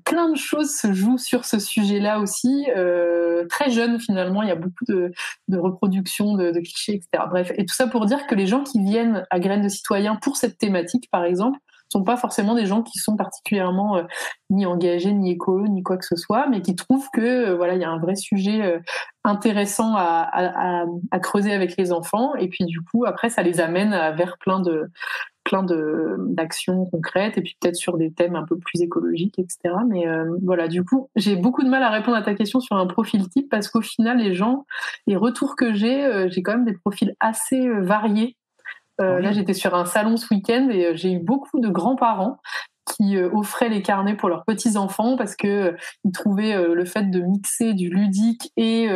plein de choses se jouent sur ce sujet-là aussi. Euh, très jeune finalement, il y a beaucoup de, de reproductions de, de, clichés, etc. Bref, et tout ça pour dire que les gens qui viennent à Graines de Citoyens pour cette thématique, par exemple, sont pas forcément des gens qui sont particulièrement euh, ni engagés, ni écolos, ni quoi que ce soit, mais qui trouvent que euh, voilà, il y a un vrai sujet euh, intéressant à, creuser avec les enfants, et puis du coup après ça les amène vers plein de plein de d'actions concrètes et puis peut-être sur des thèmes un peu plus écologiques, etc. Mais voilà, du coup, j'ai beaucoup de mal à répondre à ta question sur un profil type parce qu'au final, les gens, les retours que j'ai, j'ai quand même des profils assez variés. Euh, Là, j'étais sur un salon ce week-end et j'ai eu beaucoup de grands-parents qui euh, offraient les carnets pour leurs petits enfants parce que euh, ils trouvaient euh, le fait de mixer du ludique et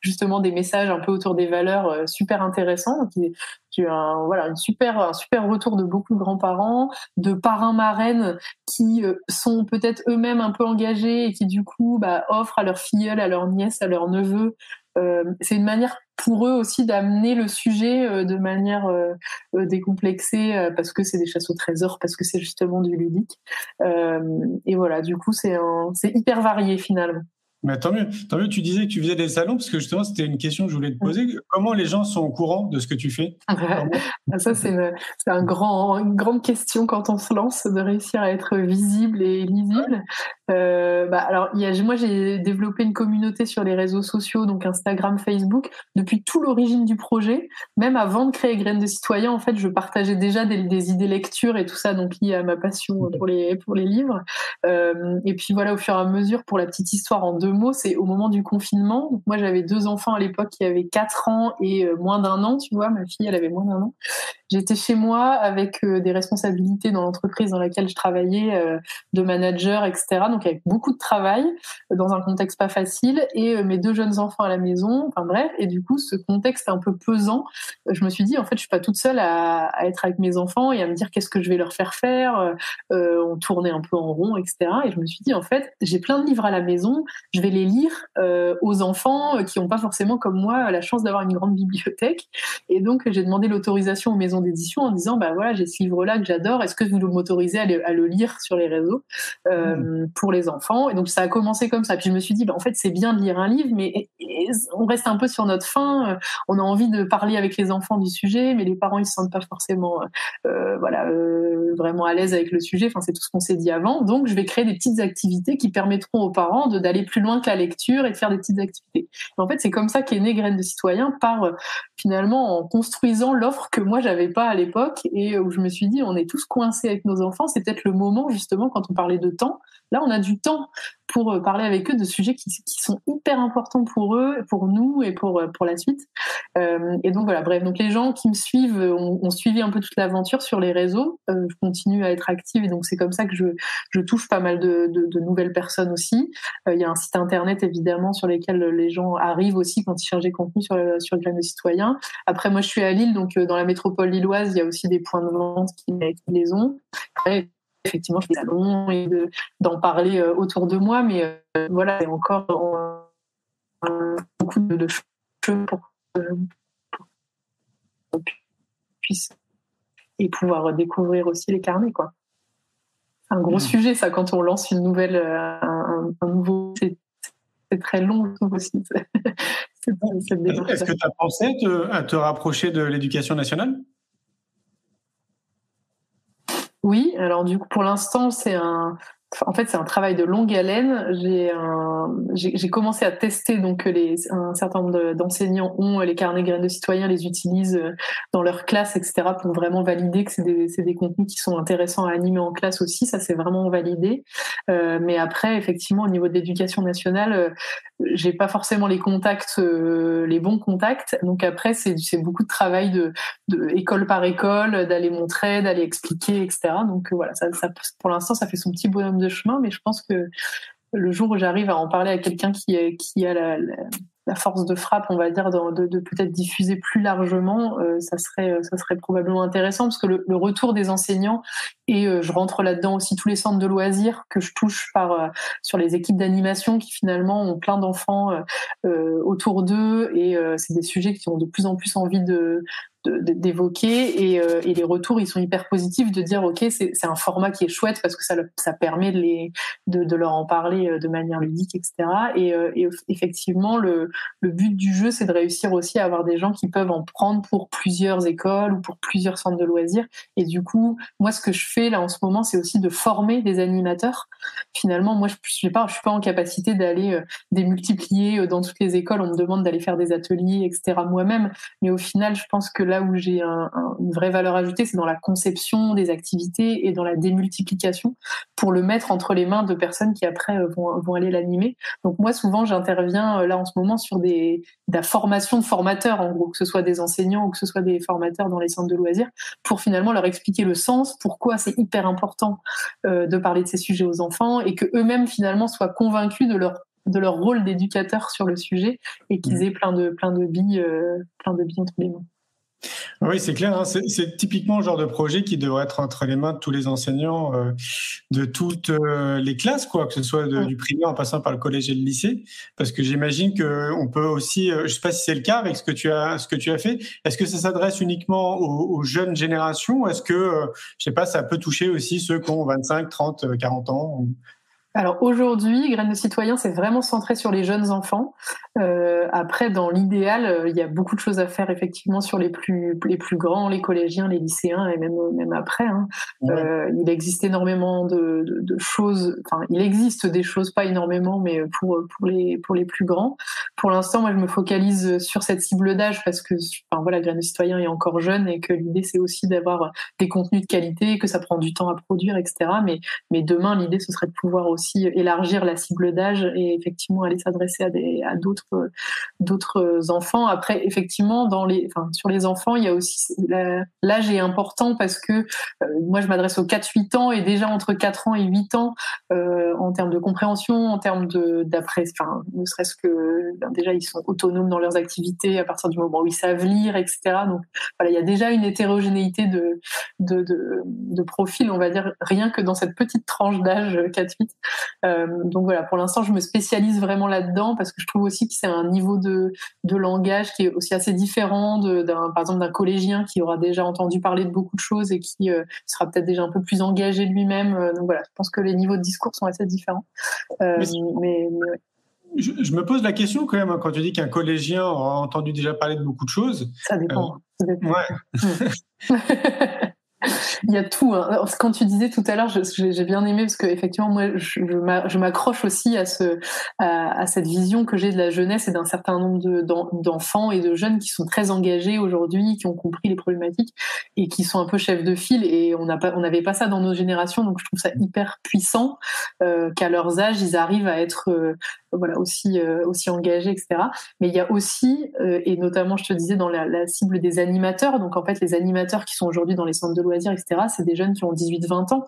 justement des messages un peu autour des valeurs super intéressants. J'ai eu un voilà une super un super retour de beaucoup de grands-parents, de parrains marraines qui sont peut-être eux-mêmes un peu engagés et qui du coup bah, offrent à leurs filleuls, à leurs nièces, à leurs neveux euh, c'est une manière pour eux aussi d'amener le sujet euh, de manière euh, décomplexée parce que c'est des chasses au trésor, parce que c'est justement du ludique. et voilà, du coup, c'est hyper varié finalement. Mais tant mieux, tant mieux. Tu disais que tu faisais des salons parce que justement c'était une question que je voulais te poser. Comment les gens sont au courant de ce que tu fais? Ah, Ça c'est une, un grand, une grande question quand on se lance de réussir à être visible et lisible. Euh, bah, alors il y a, moi j'ai développé une communauté sur les réseaux sociaux, donc Instagram, Facebook, depuis tout l'origine du projet. Même avant de créer Graines de Citoyens, en fait, je partageais déjà des, des idées lecture et tout ça, donc lié à ma passion pour les pour les livres. Euh, et puis voilà, au fur et à mesure, pour la petite histoire en deux mots, c'est au moment du confinement. moi, j'avais deux enfants à l'époque qui avaient 4 ans et euh, moins d'un an, tu vois. Ma fille, elle avait moins d'un an. J'étais chez moi avec euh, des responsabilités dans l'entreprise dans laquelle je travaillais, euh, de manager, etc. Donc avec beaucoup de travail, dans un contexte pas facile, et mes deux jeunes enfants à la maison. Enfin bref, et du coup, ce contexte un peu pesant, je me suis dit, en fait, je suis pas toute seule à, à être avec mes enfants et à me dire qu'est-ce que je vais leur faire faire. on tournait un peu en rond, etc. Et je me suis dit, en fait, j'ai plein de livres à la maison, je vais les lire euh, aux enfants euh, qui n'ont pas forcément comme moi la chance d'avoir une grande bibliothèque. Et donc j'ai demandé l'autorisation aux maisons d'édition en disant bah voilà j'ai ce livre-là que j'adore, est-ce que vous m'autorisez à, à, le lire sur les réseaux euh, mmh. pour les enfants? Et donc ça a commencé comme ça. Puis je me suis dit bah en fait c'est bien de lire un livre, mais on reste un peu sur notre fin. On a envie de parler avec les enfants du sujet, mais les parents ils se sentent pas forcément euh, voilà vraiment à l'aise avec le sujet. Enfin c'est tout ce qu'on s'est dit avant. Donc je vais créer des petites activités qui permettront aux parents d'aller plus loin que la lecture et de faire des petites activités. en fait, c'est comme ça qu'est né Graines de citoyen par euh, finalement en construisant l'offre que moi j'avais pas à l'époque et où je me suis dit on est tous coincés avec nos enfants, c'est peut-être le moment justement quand on parlait de temps. Là, on a du temps pour euh, parler avec eux de sujets qui, sont hyper importants pour eux, pour nous et pour euh, pour la suite. Euh, et donc voilà, bref, donc les gens qui me suivent ont, suivi un peu toute l'aventure sur les réseaux. Je continue à être active et donc c'est comme ça que je je touche pas mal de, nouvelles personnes aussi. Il y a un site internet évidemment sur lequel les gens arrivent aussi quand ils cherchent des contenus sur sur Graines de citoyens. Après moi je suis à Lille donc dans la métropole lilloise il y a aussi des points de vente qui, les ont. Effectivement, je fais et d'en parler euh, autour de moi, mais euh, voilà, c'est encore beaucoup de, choses pour, euh, qu'on puisse et pouvoir découvrir aussi les carnets, quoi. C'est un gros mmh. sujet, ça, quand on lance une nouvelle, un, un nouveau c'est très long aussi. Est-ce que tu as pensé à te rapprocher de l'éducation nationale? Oui, alors du coup, pour l'instant, c'est un, en fait, c'est un travail de longue haleine. J'ai commencé à tester donc les, un certain nombre d'enseignants ont les carnets graines de citoyens, les utilisent euh, dans leur classe, etc. pour vraiment valider que c'est des, contenus qui sont intéressants à animer en classe aussi. Ça, c'est vraiment validé. Euh, mais après, effectivement, au niveau de l'éducation nationale, euh, j'ai pas forcément les contacts, euh, les bons contacts. Donc après, c'est beaucoup de travail de, école par école, d'aller montrer, d'aller expliquer, etc. Donc voilà, ça, pour l'instant, ça fait son petit bonhomme chemin, mais je pense que le jour où j'arrive à en parler à quelqu'un qui, qui a la, force de frappe, on va dire, de, peut-être diffuser plus largement, euh, ça serait ça serait probablement intéressant parce que le retour des enseignants et euh, je rentre là-dedans aussi tous les centres de loisirs que je touche par euh, sur les équipes d'animation qui finalement ont plein d'enfants autour d'eux. Et c'est des sujets qui ont de plus en plus envie de d'évoquer. Et, euh, les retours ils sont hyper positifs de dire ok c'est un format qui est chouette parce que ça, ça permet de, les, de, leur en parler euh, de manière ludique etc et, euh, et effectivement le, le, but du jeu c'est de réussir aussi à avoir des gens qui peuvent en prendre pour plusieurs écoles ou pour plusieurs centres de loisirs. Et du coup moi ce que je fais là en ce moment c'est aussi de former des animateurs. Finalement moi je suis pas suis pas en capacité d'aller démultiplier dans toutes les écoles. On me demande d'aller faire des ateliers etc moi-même. Mais au final je pense que là où j'ai une vraie valeur ajoutée, c'est dans la conception des activités et dans la démultiplication pour le mettre entre les mains de personnes qui après euh, vont, aller l'animer. Donc moi, souvent, j'interviens euh, là en ce moment sur des, de la formation de formateurs, en gros, que ce soit des enseignants ou que ce soit des formateurs dans les centres de loisirs, pour finalement leur expliquer le sens, pourquoi c'est hyper important euh, de parler de ces sujets aux enfants et que eux-mêmes finalement soient convaincus de leur de leur rôle d'éducateur sur le sujet et qu'ils mmh. aient plein de plein de billes plein de billes entre les mains. Oui, c'est clair. Hein. C'est typiquement le genre de projet qui devrait être entre les mains de tous les enseignants euh, de toutes euh, les classes, quoi, que ce soit du primaire en passant par le collège et le lycée. Parce que j'imagine qu'on peut aussi, euh, je ne sais pas si c'est le cas avec ce que tu as, ce que tu as fait. Est-ce que ça s'adresse uniquement aux, aux, jeunes générations? Est-ce que, je sais pas, ça peut toucher aussi ceux qui ont 25, 30, 40 ans? Alors aujourd'hui, Graines de citoyens, c'est vraiment centré sur les jeunes enfants. Euh, après, dans l'idéal, euh, il y a beaucoup de choses à faire effectivement sur les plus les plus grands, les collégiens, les lycéens et même même après. Hein. Euh, il existe énormément de, de, de, choses. Enfin, il existe des choses, pas énormément, mais pour pour les pour les plus grands. Pour l'instant, moi, je me focalise sur cette cible d'âge parce que, enfin voilà, Graines de citoyens est encore jeune et que l'idée c'est aussi d'avoir des contenus de qualité, que ça prend du temps à produire, etc. Mais mais demain, l'idée ce serait de pouvoir aussi élargir la cible d'âge et effectivement aller s'adresser à d'autres enfants. Après, effectivement, sur les enfants, l'âge est important parce que euh, moi je m'adresse aux 4-8 ans et déjà entre 4 ans et 8 ans euh, en termes de compréhension, en termes de d'après, ne serait-ce que ben, déjà ils sont autonomes dans leurs activités à partir du moment où ils savent lire, etc. Donc voilà, il y a déjà une hétérogénéité de de, de, de profil, on va dire rien que dans cette petite tranche d'âge 4-8. Euh, donc voilà, pour l'instant, je me spécialise vraiment là-dedans parce que je trouve aussi que c'est un niveau de, de langage qui est aussi assez différent d'un, par exemple, d'un collégien qui aura déjà entendu parler de beaucoup de choses et qui euh, sera peut-être déjà un peu plus engagé lui-même. Euh, donc voilà, je pense que les niveaux de discours sont assez différents. mais, je, me pose la question quand même hein, quand tu dis qu'un collégien aura entendu déjà parler de beaucoup de choses. Ça dépend. Ça dépend. Ouais. Il y a tout. Hein. Quand tu disais tout à l'heure, j'ai bien aimé parce que effectivement, moi, je, m'accroche aussi à, ce, à, cette vision que j'ai de la jeunesse et d'un certain nombre d'enfants et de jeunes qui sont très engagés aujourd'hui, qui ont compris les problématiques et qui sont un peu chefs de file. Et on n'avait pas ça dans nos générations, donc je trouve ça hyper puissant euh, qu'à leurs âges, ils arrivent à être euh, voilà aussi euh, aussi engagés, etc. Mais il y a aussi, et notamment, je te disais dans la, la cible des animateurs. Donc en fait, les animateurs qui sont aujourd'hui dans les centres de loisirs, etc., c'est des jeunes qui ont 18-20 ans.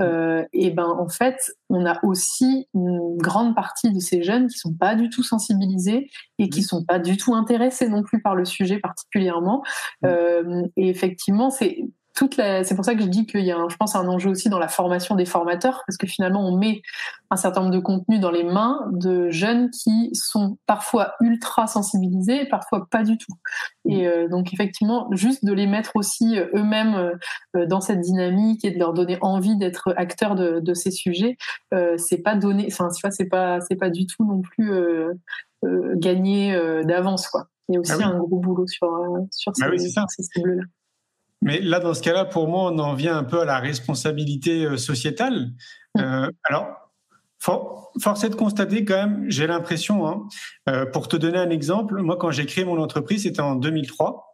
Euh, et ben en fait, on a aussi une grande partie de ces jeunes qui sont pas du tout sensibilisés et qui sont pas du tout intéressés non plus par le sujet particulièrement. Euh, et effectivement, c'est toute la, c'est pour ça que je dis qu'il y a, un, je pense, un enjeu aussi dans la formation des formateurs, parce que finalement, on met un certain nombre de contenus dans les mains de jeunes qui sont parfois ultra sensibilisés, parfois pas du tout. Et euh, donc, effectivement, juste de les mettre aussi euh, eux-mêmes euh, dans cette dynamique et de leur donner envie d'être acteurs de, de ces sujets, euh, c'est pas donné, enfin, c'est pas, c'est pas du tout non plus gagné d'avance, quoi. Il y a aussi ah un gros boulot sur, sur bah ces, ces cibles-là. Mais là, dans ce cas-là, pour moi, on en vient un peu à la responsabilité euh, sociétale. Mm. Euh, alors, for, force est de constater quand même, j'ai l'impression, hein, euh, pour te donner un exemple, moi, quand j'ai créé mon entreprise, c'était en 2003.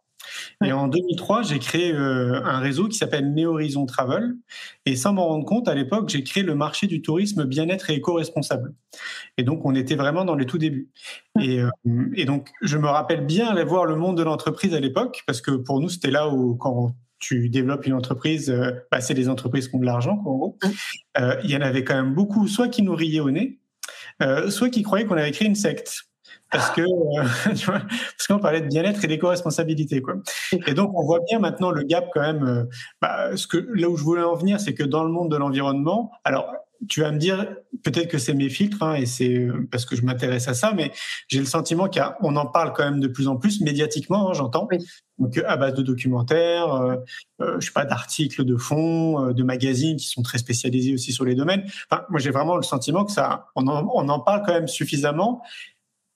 Et en 2003, j'ai créé euh, un réseau qui s'appelle Néhorizon Travel. Et sans m'en rendre compte, à l'époque, j'ai créé le marché du tourisme bien-être et éco-responsable. Et donc, on était vraiment dans les tout débuts. Et, euh, et donc, je me rappelle bien aller voir le monde de l'entreprise à l'époque, parce que pour nous, c'était là où, quand tu développes une entreprise, euh, bah, c'est des entreprises qui ont de l'argent, en gros. Il y en avait quand même beaucoup, soit qui nous riaient au nez, soit qui croyaient qu'on avait créé une secte parce que euh, tu vois, parce qu'on parlait de bien-être et d'éco-responsabilité quoi. Et donc on voit bien maintenant le gap quand même. Euh, bah, ce que là où je voulais en venir, c'est que dans le monde de l'environnement, alors tu vas me dire peut-être que c'est mes filtres hein, et c'est euh, parce que je m'intéresse à ça, mais j'ai le sentiment qu'on en parle quand même de plus en plus médiatiquement, hein, j'entends. Donc à base de documentaires, euh, euh, je sais pas, d'articles de fond, de magazines qui sont très spécialisés aussi sur les domaines. Enfin, moi j'ai vraiment le sentiment que ça, on en, on en parle quand même suffisamment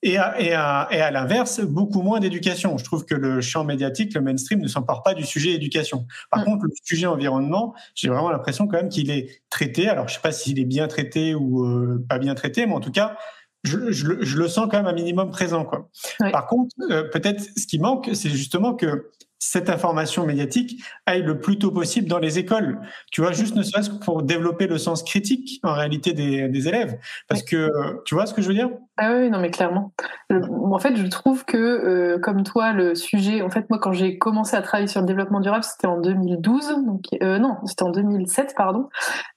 et à, et à, et à l'inverse, beaucoup moins d'éducation. Je trouve que le champ médiatique, le mainstream, ne s'empare pas du sujet éducation. Par mm. contre, le sujet environnement, j'ai vraiment l'impression quand même qu'il est traité. Alors, je sais pas s'il est bien traité ou euh, pas bien traité, mais en tout cas, je, je, je, le sens quand même un minimum présent. Quoi. Par contre, euh, peut-être ce qui manque, c'est justement que cette information médiatique aille le plus tôt possible dans les écoles. Tu vois, juste ne serait-ce que pour développer le sens critique en réalité des, des élèves. Parce que, tu vois ce que je veux dire? Ah oui, non, mais clairement. En fait, je trouve que, euh, comme toi, le sujet, en fait, moi, quand j'ai commencé à travailler sur le développement durable, c'était en 2012, donc, euh, non, c'était en 2007, pardon.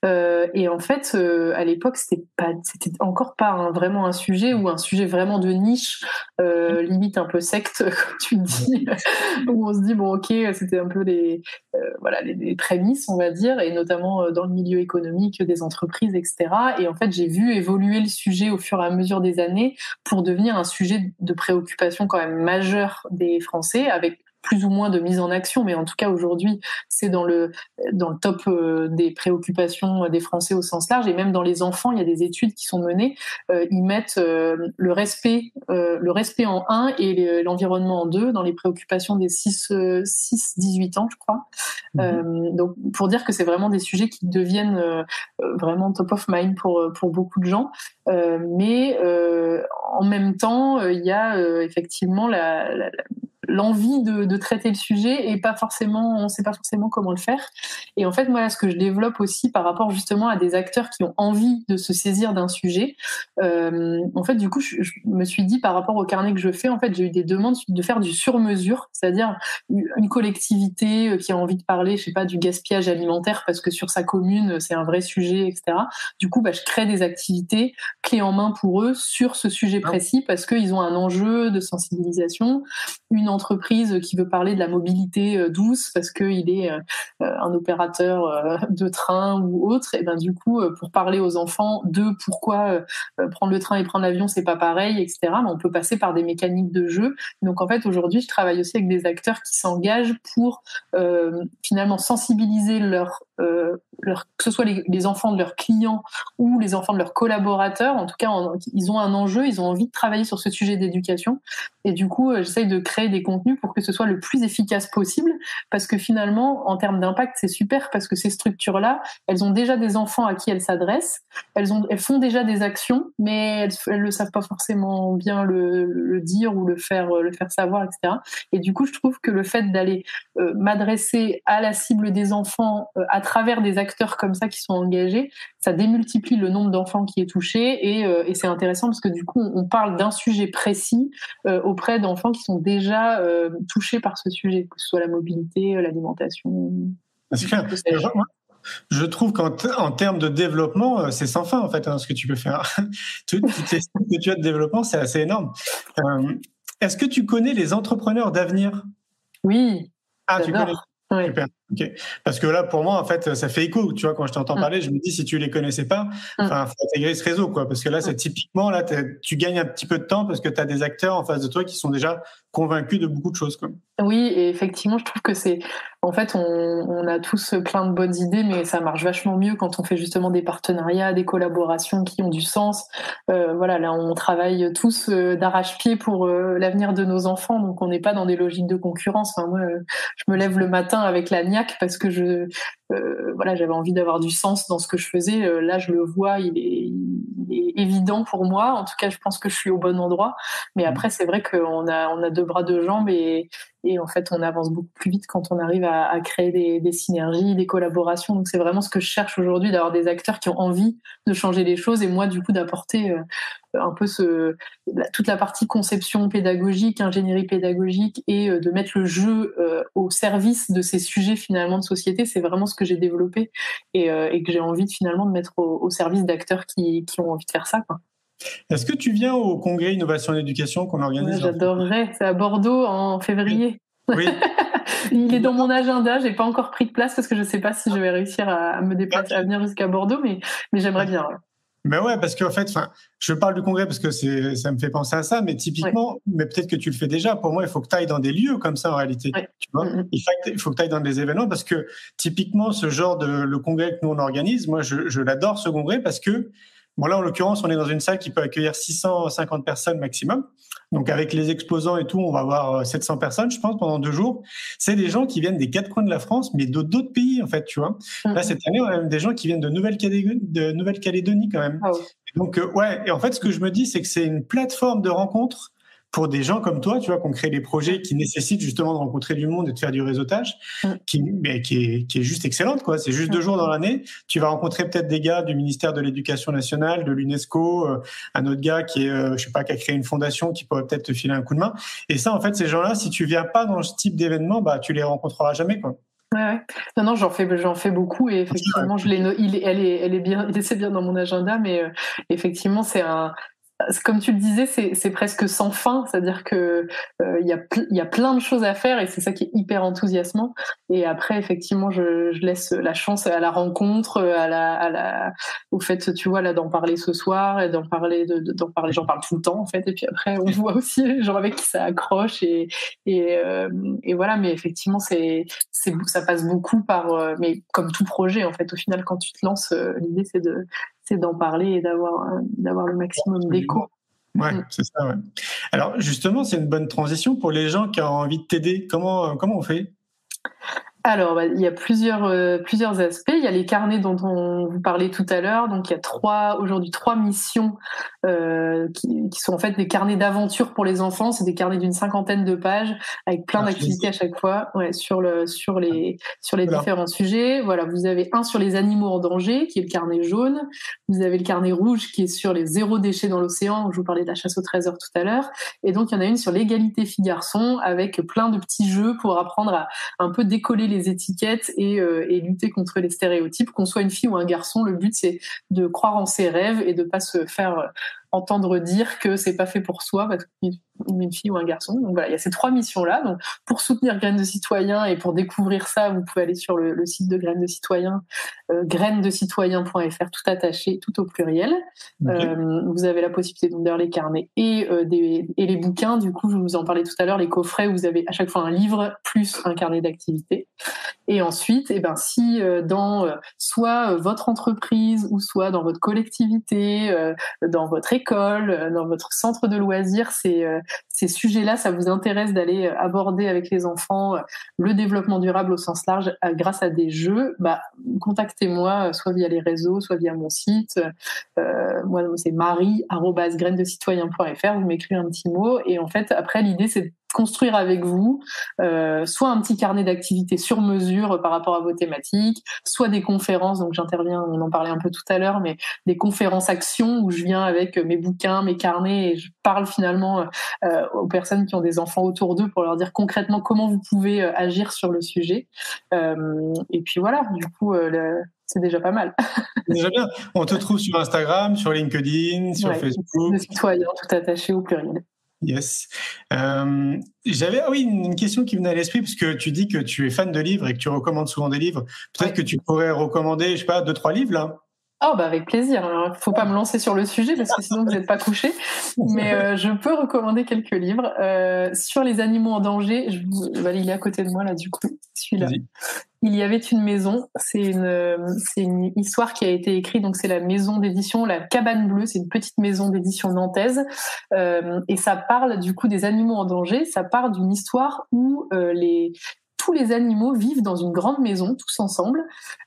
Euh, et en fait, à l'époque, c'était pas, c'était encore pas un, vraiment un sujet ou un sujet vraiment de niche, euh, limite un peu secte, comme tu dis, où on se dit, bon, ok, c'était un peu les, voilà, les, les, prémices, on va dire, et notamment dans le milieu économique des entreprises, etc. Et en fait, j'ai vu évoluer le sujet au fur et à mesure des années pour devenir un sujet de préoccupation quand même majeur des Français, avec plus ou moins de mise en action, mais en tout cas aujourd'hui, c'est dans le dans le top euh, des préoccupations des Français au sens large et même dans les enfants, il y a des études qui sont menées. Euh, ils mettent euh, le respect euh, le respect en un et l'environnement en deux dans les préoccupations des 6 6 18 ans, je crois. Mmh. donc pour dire que c'est vraiment des sujets qui deviennent vraiment top of mind pour pour beaucoup de gens, mais en même temps, il y a effectivement la, la l'envie de, de, traiter le sujet et pas forcément, on sait pas forcément comment le faire. Et en fait, moi, ce que je développe aussi par rapport justement à des acteurs qui ont envie de se saisir d'un sujet, euh, en fait, du coup, je, je, me suis dit par rapport au carnet que je fais, en fait, j'ai eu des demandes de faire du sur-mesure, c'est-à-dire une collectivité euh, qui a envie de parler, je sais pas, du gaspillage alimentaire parce que sur sa commune, c'est un vrai sujet, etc. Du coup, bah, je crée des activités clés en main pour eux sur ce sujet ah précis parce qu'ils ont un enjeu de sensibilisation, une entreprise qui veut parler de la mobilité euh, douce parce qu'il est euh, euh, un opérateur de train ou autre, et ben du coup, pour parler aux enfants de pourquoi prendre le train et prendre l'avion, c'est pas pareil, etc. Mais on peut passer par des mécaniques de jeu. Donc en fait, aujourd'hui, je travaille aussi avec des acteurs qui s'engagent pour finalement sensibiliser leur, euh, que ce soit les, enfants de leurs clients ou les enfants de leurs collaborateurs. En tout cas, ils ont un enjeu, ils ont envie de travailler sur ce sujet d'éducation. Et du coup, j'essaye de créer des contenus pour que ce soit le plus efficace possible, parce que finalement, en termes d'impact, c'est super, parce que ces structures-là, elles ont déjà des enfants à qui elles s'adressent, elles, ont, elles font déjà des actions, mais elles ne savent pas forcément bien le, le, dire ou le faire, le faire savoir, etc. Et du coup, je trouve que le fait d'aller euh, m'adresser à la cible des enfants euh, à travers des acteurs comme ça qui sont engagés, ça démultiplie le nombre d'enfants qui est touché, et, euh, c'est intéressant parce que du coup, on parle d'un sujet précis auprès d'enfants qui sont déjà euh, touchés par ce sujet, que ce soit la mobilité, l'alimentation. Je trouve qu'en en termes de développement, euh, c'est sans fin en fait hein, ce que tu peux faire. Toutes les que tu as de développement, c'est assez énorme. Euh, Est-ce que tu connais les entrepreneurs d'avenir? Oui. Ah, tu connais. Oui. Super. Parce que là, pour moi, en fait, ça fait écho. Tu vois, quand je t'entends mm. parler, je me dis, si tu les connaissais pas, mm. enfin, faut intégrer ce réseau, quoi. Parce que là, c'est mm. typiquement, là, tu gagnes un petit peu de temps parce que tu as des acteurs en face de toi qui sont déjà convaincus de beaucoup de choses, quoi. Oui, et effectivement, je trouve que c'est, en fait, on, a tous plein de bonnes idées, mais ça marche vachement mieux quand on fait justement des partenariats, des collaborations qui ont du sens. Euh, voilà, là, on travaille tous euh, d'arrache-pied pour euh, l'avenir de nos enfants, donc on n'est pas dans des logiques de concurrence. Enfin, moi, je me lève le matin avec la parce que je, voilà, j'avais envie d'avoir du sens dans ce que je faisais. là, je le vois, il est, évident pour moi. En tout cas, je pense que je suis au bon endroit. Mais après, c'est vrai qu'on a, on a deux bras, deux jambes et et en fait, on avance beaucoup plus vite quand on arrive à, créer des, synergies, des collaborations. Donc, c'est vraiment ce que je cherche aujourd'hui, d'avoir des acteurs qui ont envie de changer les choses et moi, du coup, d'apporter euh, un peu toute la partie conception pédagogique, ingénierie pédagogique et euh, de mettre le jeu euh, au service de ces sujets finalement de société. C'est vraiment ce que j'ai développé et, et que j'ai envie de, finalement de mettre au, au service d'acteurs qui, qui ont envie de faire ça. Quoi. Est-ce que tu viens au congrès Innovation et Éducation qu'on organise J'adorerais. C'est à Bordeaux en février. Oui. Il est dans mon agenda. J'ai pas encore pris de place parce que je sais pas si je vais réussir à, me déplacer, à venir jusqu'à Bordeaux, mais, mais j'aimerais bien. Mais ouais, parce qu'en fait, enfin, je parle du congrès parce que c'est, ça me fait penser à ça, mais typiquement, mais peut-être que tu le fais déjà. Pour moi, il faut que tu ailles dans des lieux comme ça en réalité. Tu vois, mm, mm. il faut que tu ailles dans des événements parce que typiquement, ce genre de le congrès que nous on organise, moi, je, je l'adore ce congrès parce que Bon, là, en l'occurrence, on est dans une salle qui peut accueillir 650 personnes maximum. Donc, avec les exposants et tout, on va avoir 700 euh, personnes, je pense, pendant deux jours. C'est des gens qui viennent des quatre coins de la France, mais d'autres pays, en fait, tu vois. Là, mhm. cette année, on a même des gens qui viennent de Nouvelle-Calédonie, de Nouvelle-Calédonie quand même. Ah Donc, euh, ouais. Et en fait, ce que je me dis, c'est que c'est une plateforme de rencontre pour des gens comme toi, tu vois, qu'on crée des projets qui nécessitent justement de rencontrer du monde et de faire du réseautage, mm. qui, mais qui, est, qui est juste excellente, quoi. C'est juste deux mm. jours dans l'année. Tu vas rencontrer peut-être des gars du ministère de l'Éducation nationale, de l'UNESCO, euh, un autre gars qui est, euh, je sais pas, qui a créé une fondation qui pourrait peut-être te filer un coup de main. Et ça, en fait, ces gens-là, si tu viens pas dans ce type d'événement, bah, tu les rencontreras jamais, quoi. Ouais, ouais. Non, non, j'en fais, j'en fais beaucoup et effectivement, je l'ai, il, elle est, elle est bien, c'est bien dans mon agenda, mais euh, effectivement, c'est un, comme tu le disais, c'est presque sans fin, c'est-à-dire que euh, il y, a plein de choses à faire et c'est ça qui est hyper enthousiasmant. Et après, effectivement, je, laisse la chance à la rencontre, au fait, tu vois, là, d'en parler ce soir et d'en parler, d'en parler, j'en parle tout le temps en fait. Et puis après, on voit aussi les gens avec qui ça accroche et euh, voilà. Mais effectivement, ça passe beaucoup par, euh, mais comme tout projet en fait, au final, quand tu te lances, l'idée c'est de c'est d'en parler et d'avoir d'avoir le maximum d'écho. Ouais, mm. c'est ça. Ouais. Alors justement, c'est une bonne transition pour les gens qui ont envie de t'aider. Comment comment on fait? Alors, bah, il y a plusieurs euh, plusieurs aspects. Il y a les carnets dont on vous parlait tout à l'heure. Donc, il y a trois aujourd'hui trois missions euh, qui, qui, sont en fait des carnets d'aventure pour les enfants. C'est des carnets d'une cinquantaine de pages avec plein d'activités à chaque fois, ouais, sur le sur les sur les différents sujets. Voilà, vous avez un sur les animaux en danger, qui est le carnet jaune. Vous avez le carnet rouge, qui est sur les zéro déchets dans l'océan. Je vous parlais de la chasse au trésor tout à l'heure. Et donc, il y en a une sur l'égalité filles-garçons, avec plein de petits jeux pour apprendre à un peu décoller les étiquettes et, euh, et, lutter contre les stéréotypes. Qu'on soit une fille ou un garçon, le but c'est de croire en ses rêves et de pas se faire entendre dire que c'est pas fait pour soi parce une fille ou un garçon. Donc voilà, il y a ces trois missions-là. Donc pour soutenir Graines de Citoyens et pour découvrir ça, vous pouvez aller sur le, site de Graines de Citoyens, euh, grainesdecitoyens.fr, tout attaché, tout au pluriel. Euh, vous avez la possibilité de les carnets et, euh, des, et les bouquins. Du coup, je vous en parlais tout à l'heure, les coffrets, vous avez à chaque fois un livre plus un carnet d'activité. Et ensuite, eh ben, si euh, dans soit votre entreprise ou soit dans votre collectivité, dans votre école, dans votre centre de loisirs, c'est ces sujets-là, ça vous intéresse d'aller euh, aborder avec les enfants euh, le développement durable au sens large euh, grâce à des jeux, bah, contactez-moi, soit via les réseaux, soit via mon site. Euh, moi, c'est marie.grainesdecitoyen.fr. Vous m'écrivez un petit mot. Et en fait, après, l'idée, c'est construire avec vous euh, soit un petit carnet d'activités sur mesure par rapport à vos thématiques, soit des conférences. Donc j'interviens, on en parlait un peu tout à l'heure, mais des conférences actions où je viens avec mes bouquins, mes carnets et je parle finalement euh, aux personnes qui ont des enfants autour d'eux pour leur dire concrètement comment vous pouvez euh, agir sur le sujet. Euh, et puis voilà, du coup. Le, c'est déjà pas mal. déjà bien. On te trouve sur Instagram, sur LinkedIn, sur Facebook. Le citoyen, tout attaché au pluriel. Yes. Euh, J'avais ah oui une question qui venait à l'esprit parce que tu dis que tu es fan de livres et que tu recommandes souvent des livres. Peut-être que tu pourrais recommander, je sais pas, deux trois livres là. Oh bah avec plaisir. Il faut pas me lancer sur le sujet parce que sinon vous n'êtes pas couché. Mais euh, je peux recommander quelques livres euh, sur les animaux en danger. Je, il est à côté de moi là du coup. Celui-là. Il y avait une maison. C'est une histoire qui a été écrite. Donc c'est la maison d'édition La Cabane Bleue. C'est une petite maison d'édition nantaise euh, et ça parle du coup des animaux en danger. Ça part d'une histoire où euh, tous les animaux vivent dans une grande maison, tous ensemble.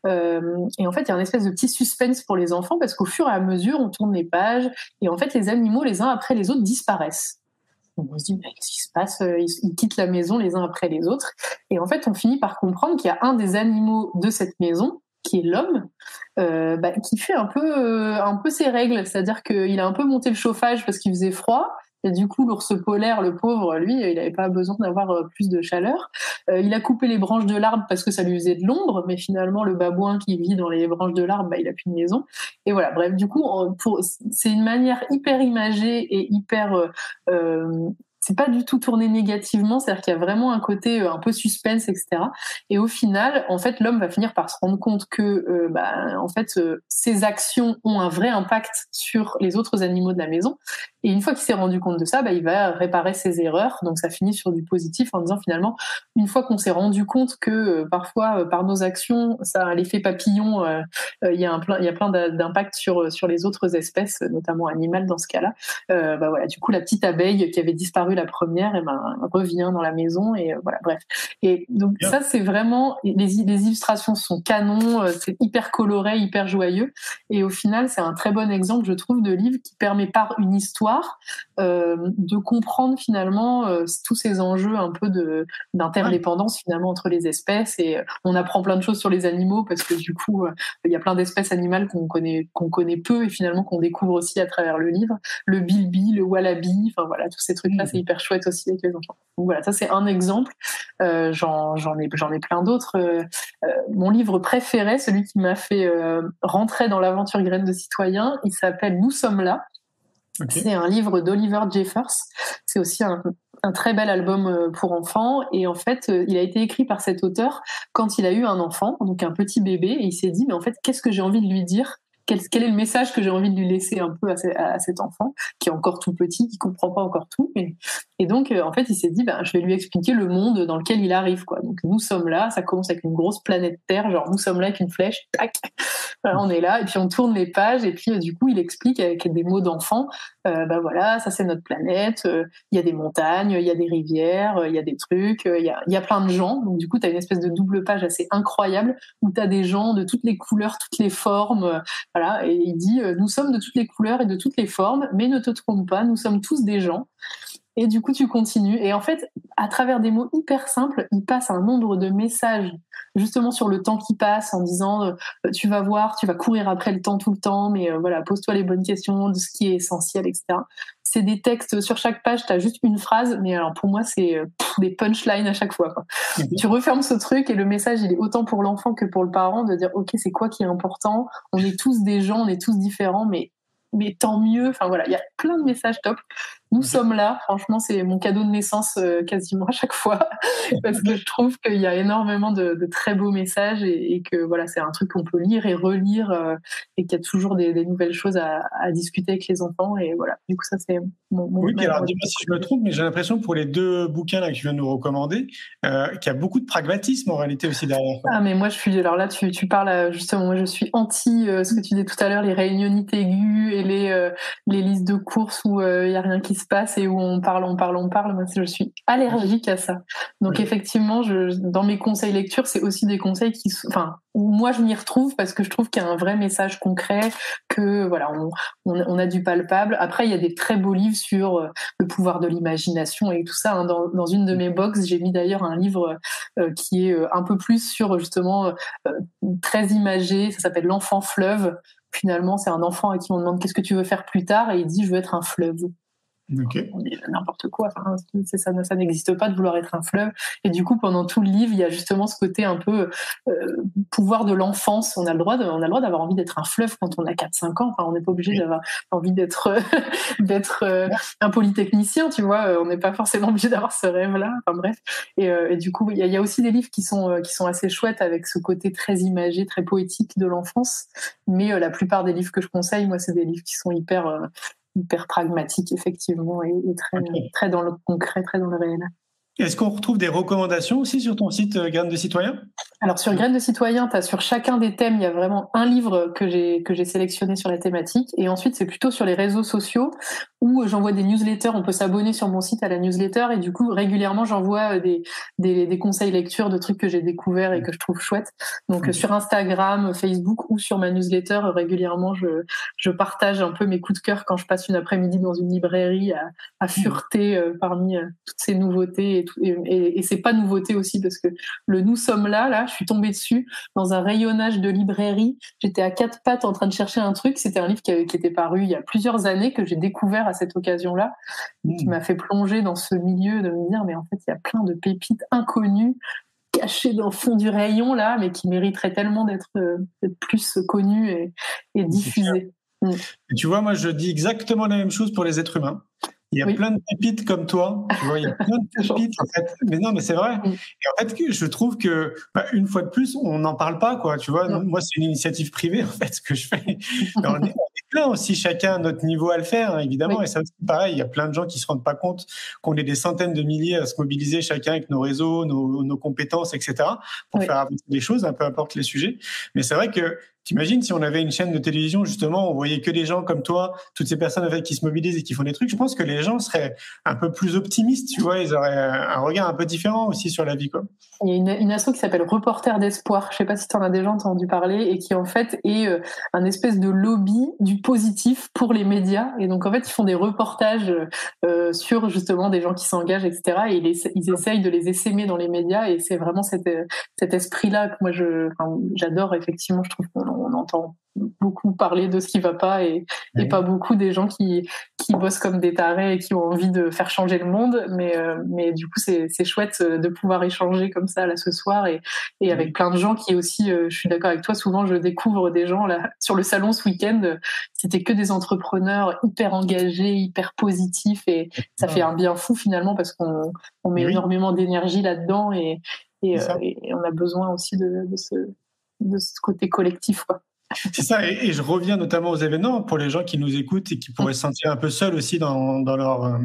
Euh, et en fait, il y a un espèce de petit suspense pour les enfants parce qu'au fur et à mesure, on tourne les pages et en fait, les animaux, les uns après les autres, disparaissent. On se dit, qu'est-ce qui se passe ils, quittent la maison les uns après les autres. Et en fait, on finit par comprendre qu'il y a un des animaux de cette maison qui est l'homme, euh, bah, qui fait un peu, euh, un peu ses règles, c'est-à-dire qu'il a un peu monté le chauffage parce qu'il faisait froid, et du coup, l'ours polaire, le pauvre, lui, il n'avait pas besoin d'avoir euh, plus de chaleur. Euh, il a coupé les branches de l'arbre parce que ça lui faisait de l'ombre, mais finalement, le babouin qui vit dans les branches de l'arbre, bah, il a plus de maison. Et voilà, bref, du coup, c'est une manière hyper imagée et hyper euh, c'est pas du tout tourné négativement, c'est-à-dire qu'il y a vraiment un côté euh, un peu suspense, etc. Et au final, en fait, l'homme va finir par se rendre compte que, euh, bah, en fait, euh, ses actions ont un vrai impact sur les autres animaux de la maison. Et une fois qu'il s'est rendu compte de ça, bah, il va réparer ses erreurs. Donc ça finit sur du positif en disant finalement, une fois qu'on s'est rendu compte que parfois par nos actions, ça a l'effet papillon, il y a un plein, il y a plein d'impacts sur sur les autres espèces, notamment animales dans ce cas-là. bah voilà, du coup la petite abeille qui avait disparu la première, et ben revient dans la maison et euh, voilà, bref. Et donc ça c'est vraiment les, les, illustrations sont canons, euh, c'est hyper coloré, hyper joyeux. Et au final c'est un très bon exemple je trouve de livre qui permet par une histoire euh, de comprendre finalement tous ces enjeux un peu de d'interdépendance finalement entre les espèces. Et on apprend plein de choses sur les animaux parce que du coup il y a plein d'espèces animales qu'on connaît qu'on connaît peu et finalement qu'on découvre aussi à travers le livre. Le bilby le wallaby enfin voilà tous ces trucs là c'est hyper chouette aussi avec les enfants. Donc voilà, ça c'est un exemple. Euh, j'en ai, j'en ai plein d'autres. Euh, euh, mon livre préféré, celui qui m'a fait rentrer dans l'aventure graine de citoyen, il s'appelle Nous sommes là. C'est un livre d'Oliver Jeffers. C'est aussi un, un, très bel album pour enfants. Et en fait, il a été écrit par cet auteur quand il a eu un enfant, donc un petit bébé, et il s'est dit, mais en fait, qu'est-ce que j'ai envie de lui dire quel, est le message que j'ai envie de lui laisser un peu à, cet enfant qui est encore tout petit, qui comprend pas encore tout. Et, et donc, euh, en fait, il s'est dit, ben, je vais lui expliquer le monde dans lequel il arrive, quoi. Donc, nous sommes là. Ça commence avec une grosse planète Terre, genre nous sommes là avec une flèche. Tac, on est là. Et puis on tourne les pages. Et puis, euh, du coup, il explique avec des mots d'enfant. Euh, ben voilà, ça c'est notre planète. Euh, il y a des montagnes, il y a des rivières, il y a des trucs. Il y a, y a plein de gens. Donc, du coup, tu as une espèce de double page assez incroyable où tu as des gens de toutes les couleurs, toutes les formes voilà, et il dit euh, nous sommes de toutes les couleurs et de toutes les formes, mais ne te trompe pas, nous sommes tous des gens. Et du coup, tu continues. Et en fait, à travers des mots hyper simples, il passe un nombre de messages justement sur le temps qui passe en disant euh, tu vas voir, tu vas courir après le temps tout le temps, mais euh, voilà, pose-toi les bonnes questions de ce qui est essentiel, etc. C'est des textes sur chaque page, tu as juste une phrase, mais alors pour moi, c'est des punchlines à chaque fois. Mhm. Tu refermes ce truc et le message, il est autant pour l'enfant que pour le parent de dire ok, c'est quoi qui est important? On est tous des gens, on est tous différents, mais mais tant mieux. Enfin voilà, il y a plein de messages top. Nous sommes là. Franchement, c'est mon cadeau de naissance euh, quasiment à chaque fois parce que je trouve qu'il y a énormément de, très beaux messages et, que voilà, c'est un truc qu'on peut lire et relire euh, et qu'il y a toujours des, nouvelles choses à, discuter avec les enfants. Et voilà, du coup, ça c'est mon. oui, alors dis-moi si je me trompe, mais j'ai l'impression pour les deux bouquins là que tu viens de nous recommander, euh, qu'il y a beaucoup de pragmatisme en réalité aussi derrière. Ah, mais moi je suis. Alors là, tu, tu parles justement, moi je suis anti ce que tu disais tout à l'heure, les réunionites aiguës et les, les listes de courses où il n'y a rien qui se passe et où on parle, on parle, on parle. Moi, je suis allergique à ça. Donc effectivement, je, dans mes conseils lecture, c'est aussi des conseils qui, enfin, où moi je m'y retrouve parce que je trouve qu'il y a un vrai message concret, que voilà, on, on, a du palpable. Après, il y a des très beaux livres sur euh, le pouvoir de l'imagination et tout ça. Hein. Dans, dans, une de mes box, j'ai mis d'ailleurs un livre euh, qui est euh, un peu plus sur justement très imagé. Ça s'appelle L'enfant fleuve finalement, c'est un enfant à qui on demande qu'est-ce que tu veux faire plus tard? Et il dit je veux être un fleuve. On dit n'importe quoi. Enfin, ça, ça n'existe pas de vouloir être un fleuve. Et du coup, pendant tout le livre, il y a justement ce côté un peu euh, pouvoir de l'enfance. On a le droit, on a le droit d'avoir envie d'être un fleuve quand on a 4-5 ans. Enfin, on n'est pas obligé d'avoir envie d'être d'être euh, un polytechnicien, tu vois. On n'est pas forcément obligé d'avoir ce rêve-là. Enfin bref. Et, euh, et du coup, il y, y, a aussi des livres qui sont qui sont assez chouettes avec ce côté très imagé, très poétique de l'enfance. Mais la plupart des livres que je conseille, moi, c'est des livres qui sont hyper hyper pragmatique effectivement et, très, très dans le concret, très dans le réel. Est-ce qu'on retrouve des recommandations aussi sur ton site euh, Graines de Citoyen? Alors sur Graines de Citoyen, tu as sur chacun des thèmes, il y a vraiment un livre que j'ai que j'ai sélectionné sur la thématique. Et ensuite c'est plutôt sur les réseaux sociaux où j'envoie des newsletters, on peut s'abonner sur mon site à la newsletter. Et du coup régulièrement j'envoie euh, des, des, conseils lecture de trucs que j'ai découverts et que je trouve chouettes. Donc sur Instagram, Facebook ou sur ma newsletter régulièrement je, je partage un peu mes coups de cœur quand je passe une après-midi dans une librairie à, à fureter euh, parmi toutes ces nouveautés et, c'est pas nouveauté aussi parce que le nous sommes là, là, je suis tombée dessus dans un rayonnage de librairie. J'étais à quatre pattes en train de chercher un truc. C'était un livre qui, qui, était paru il y a plusieurs années que j'ai découvert à cette occasion-là, qui mmh. m'a fait plonger dans ce milieu de me dire mais en fait il y a plein de pépites inconnues cachées dans le fond du rayon là, mais qui mériteraient tellement d'être euh, plus connues et, et diffusées. Mmh. tu vois, moi je dis exactement la même chose pour les êtres humains. Il y a plein de pépites comme toi. Tu vois, il y a plein de pépites. en fait. Mais non, mais c'est vrai. Et en fait, je trouve que bah, une fois de plus, on n'en parle pas, quoi. Tu vois, moi, c'est une initiative privée, en fait, ce que je fais. on, est, plein aussi, chacun à notre niveau à le faire, hein, évidemment. Et ça aussi, pareil, il y a plein de gens qui se rendent pas compte qu'on est des centaines de milliers à se mobiliser chacun avec nos réseaux, nos, nos compétences, etc., pour faire avancer des choses, peu importe les sujets. Mais c'est vrai que T'imagines si on avait une chaîne de télévision, justement, on voyait que des gens comme toi, toutes ces personnes avec qui se mobilisent et qui font des trucs, je pense que les gens seraient un peu plus optimistes, tu vois, ils auraient un regard un peu différent aussi sur la vie, quoi. Il y a une, une qui s'appelle Reporter d'espoir, je sais pas si tu en as déjà entendu parler, et qui en fait est euh, un espèce de lobby du positif pour les médias. Et donc en fait, ils font des reportages euh, sur justement des gens qui s'engagent, etc. Et ils, essayent de les essaimer dans les médias, et c'est vraiment cet, cet esprit-là que moi j'adore effectivement. Je trouve on entend beaucoup parler de ce qui va pas et, pas beaucoup des gens qui, qui bossent comme des tarés et qui ont envie de faire changer le monde. Mais, euh, mais du coup, c'est chouette de pouvoir échanger comme ça là ce soir et, et avec plein de gens qui aussi, euh, je suis d'accord avec toi, souvent je découvre des gens là sur le salon ce week-end. C'était que des entrepreneurs hyper engagés, hyper positifs et ça fait un bien fou finalement parce qu'on on met énormément d'énergie là-dedans et, et, euh, et, on a besoin aussi de, de ce de ce côté collectif. Quoi. C'est ça, et, je reviens notamment aux événements pour les gens qui nous écoutent et qui pourraient se sentir un peu seuls aussi dans, dans leur, euh,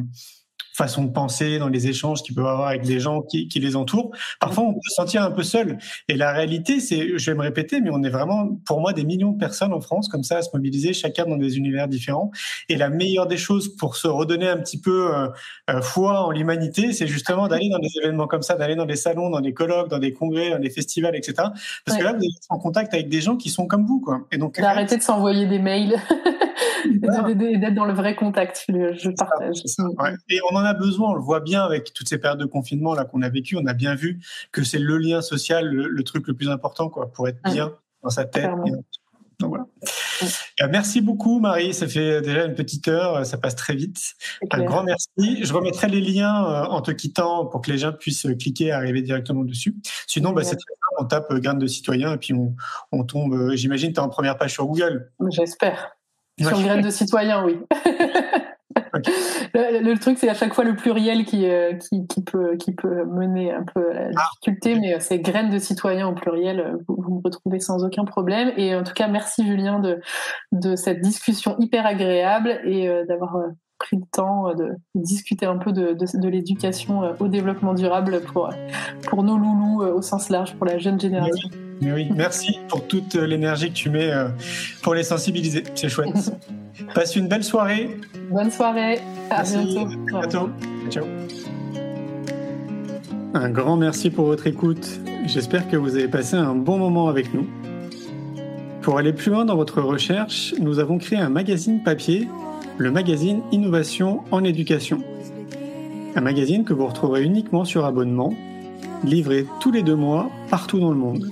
façon de penser, dans les échanges qu'ils peuvent avoir avec des gens qui, qui, les entourent. Parfois, on peut se sentir un peu seul. Et la réalité, c'est, je vais me répéter, mais on est vraiment, pour moi, des millions de personnes en France comme ça à se mobiliser, chacun dans des univers différents. Et la meilleure des choses pour se redonner un petit peu euh, euh foi en l'humanité, c'est justement d'aller dans des événements comme ça, d'aller dans des salons, dans des colloques, dans des congrès, dans des festivals, etc. Parce que là, vous êtes en contact avec des gens qui sont comme vous, quoi. Et donc, d'arrêter de s'envoyer des mails. d'être dans le vrai contact. Je partage. Et on en a besoin, on le voit bien avec toutes ces périodes de confinement là qu'on a vécu. On a bien vu que c'est le lien social, le, truc le plus important, quoi, pour être bien dans sa tête. Donc, voilà. Euh, merci beaucoup, Marie. Ça fait déjà une petite heure, ça passe très vite. Un grand merci. Je remettrai les liens euh, en te quittant pour que les gens puissent cliquer et arriver directement dessus. Sinon, bah, c'est On tape graines de citoyen et puis on, on tombe. J'imagine, tu es en première page sur Google. J'espère. Sur graines de citoyen, oui. le, truc, c'est à chaque fois le pluriel qui, euh, qui, qui, peut, qui peut mener un peu à la ah. difficulté, mais euh, c'est graines de citoyen au pluriel. Euh, vous, vous, me retrouvez sans aucun problème. Et en tout cas, merci Julien de, de cette discussion hyper agréable et d'avoir pris le temps de discuter un peu de, de, de l'éducation au développement durable pour, pour nos loulous au sens large, pour la jeune génération. Oui, merci pour toute l'énergie que tu mets euh, pour les sensibiliser. C'est chouette. Passe une belle soirée. Bonne soirée. À bientôt. À bientôt. Ciao. Un grand merci pour votre écoute. J'espère que vous avez passé un bon moment avec nous. Pour aller plus loin dans votre recherche, nous avons créé un magazine papier, le magazine Innovation en éducation. Un magazine que vous retrouverez uniquement sur abonnement, livré tous les deux mois partout dans le monde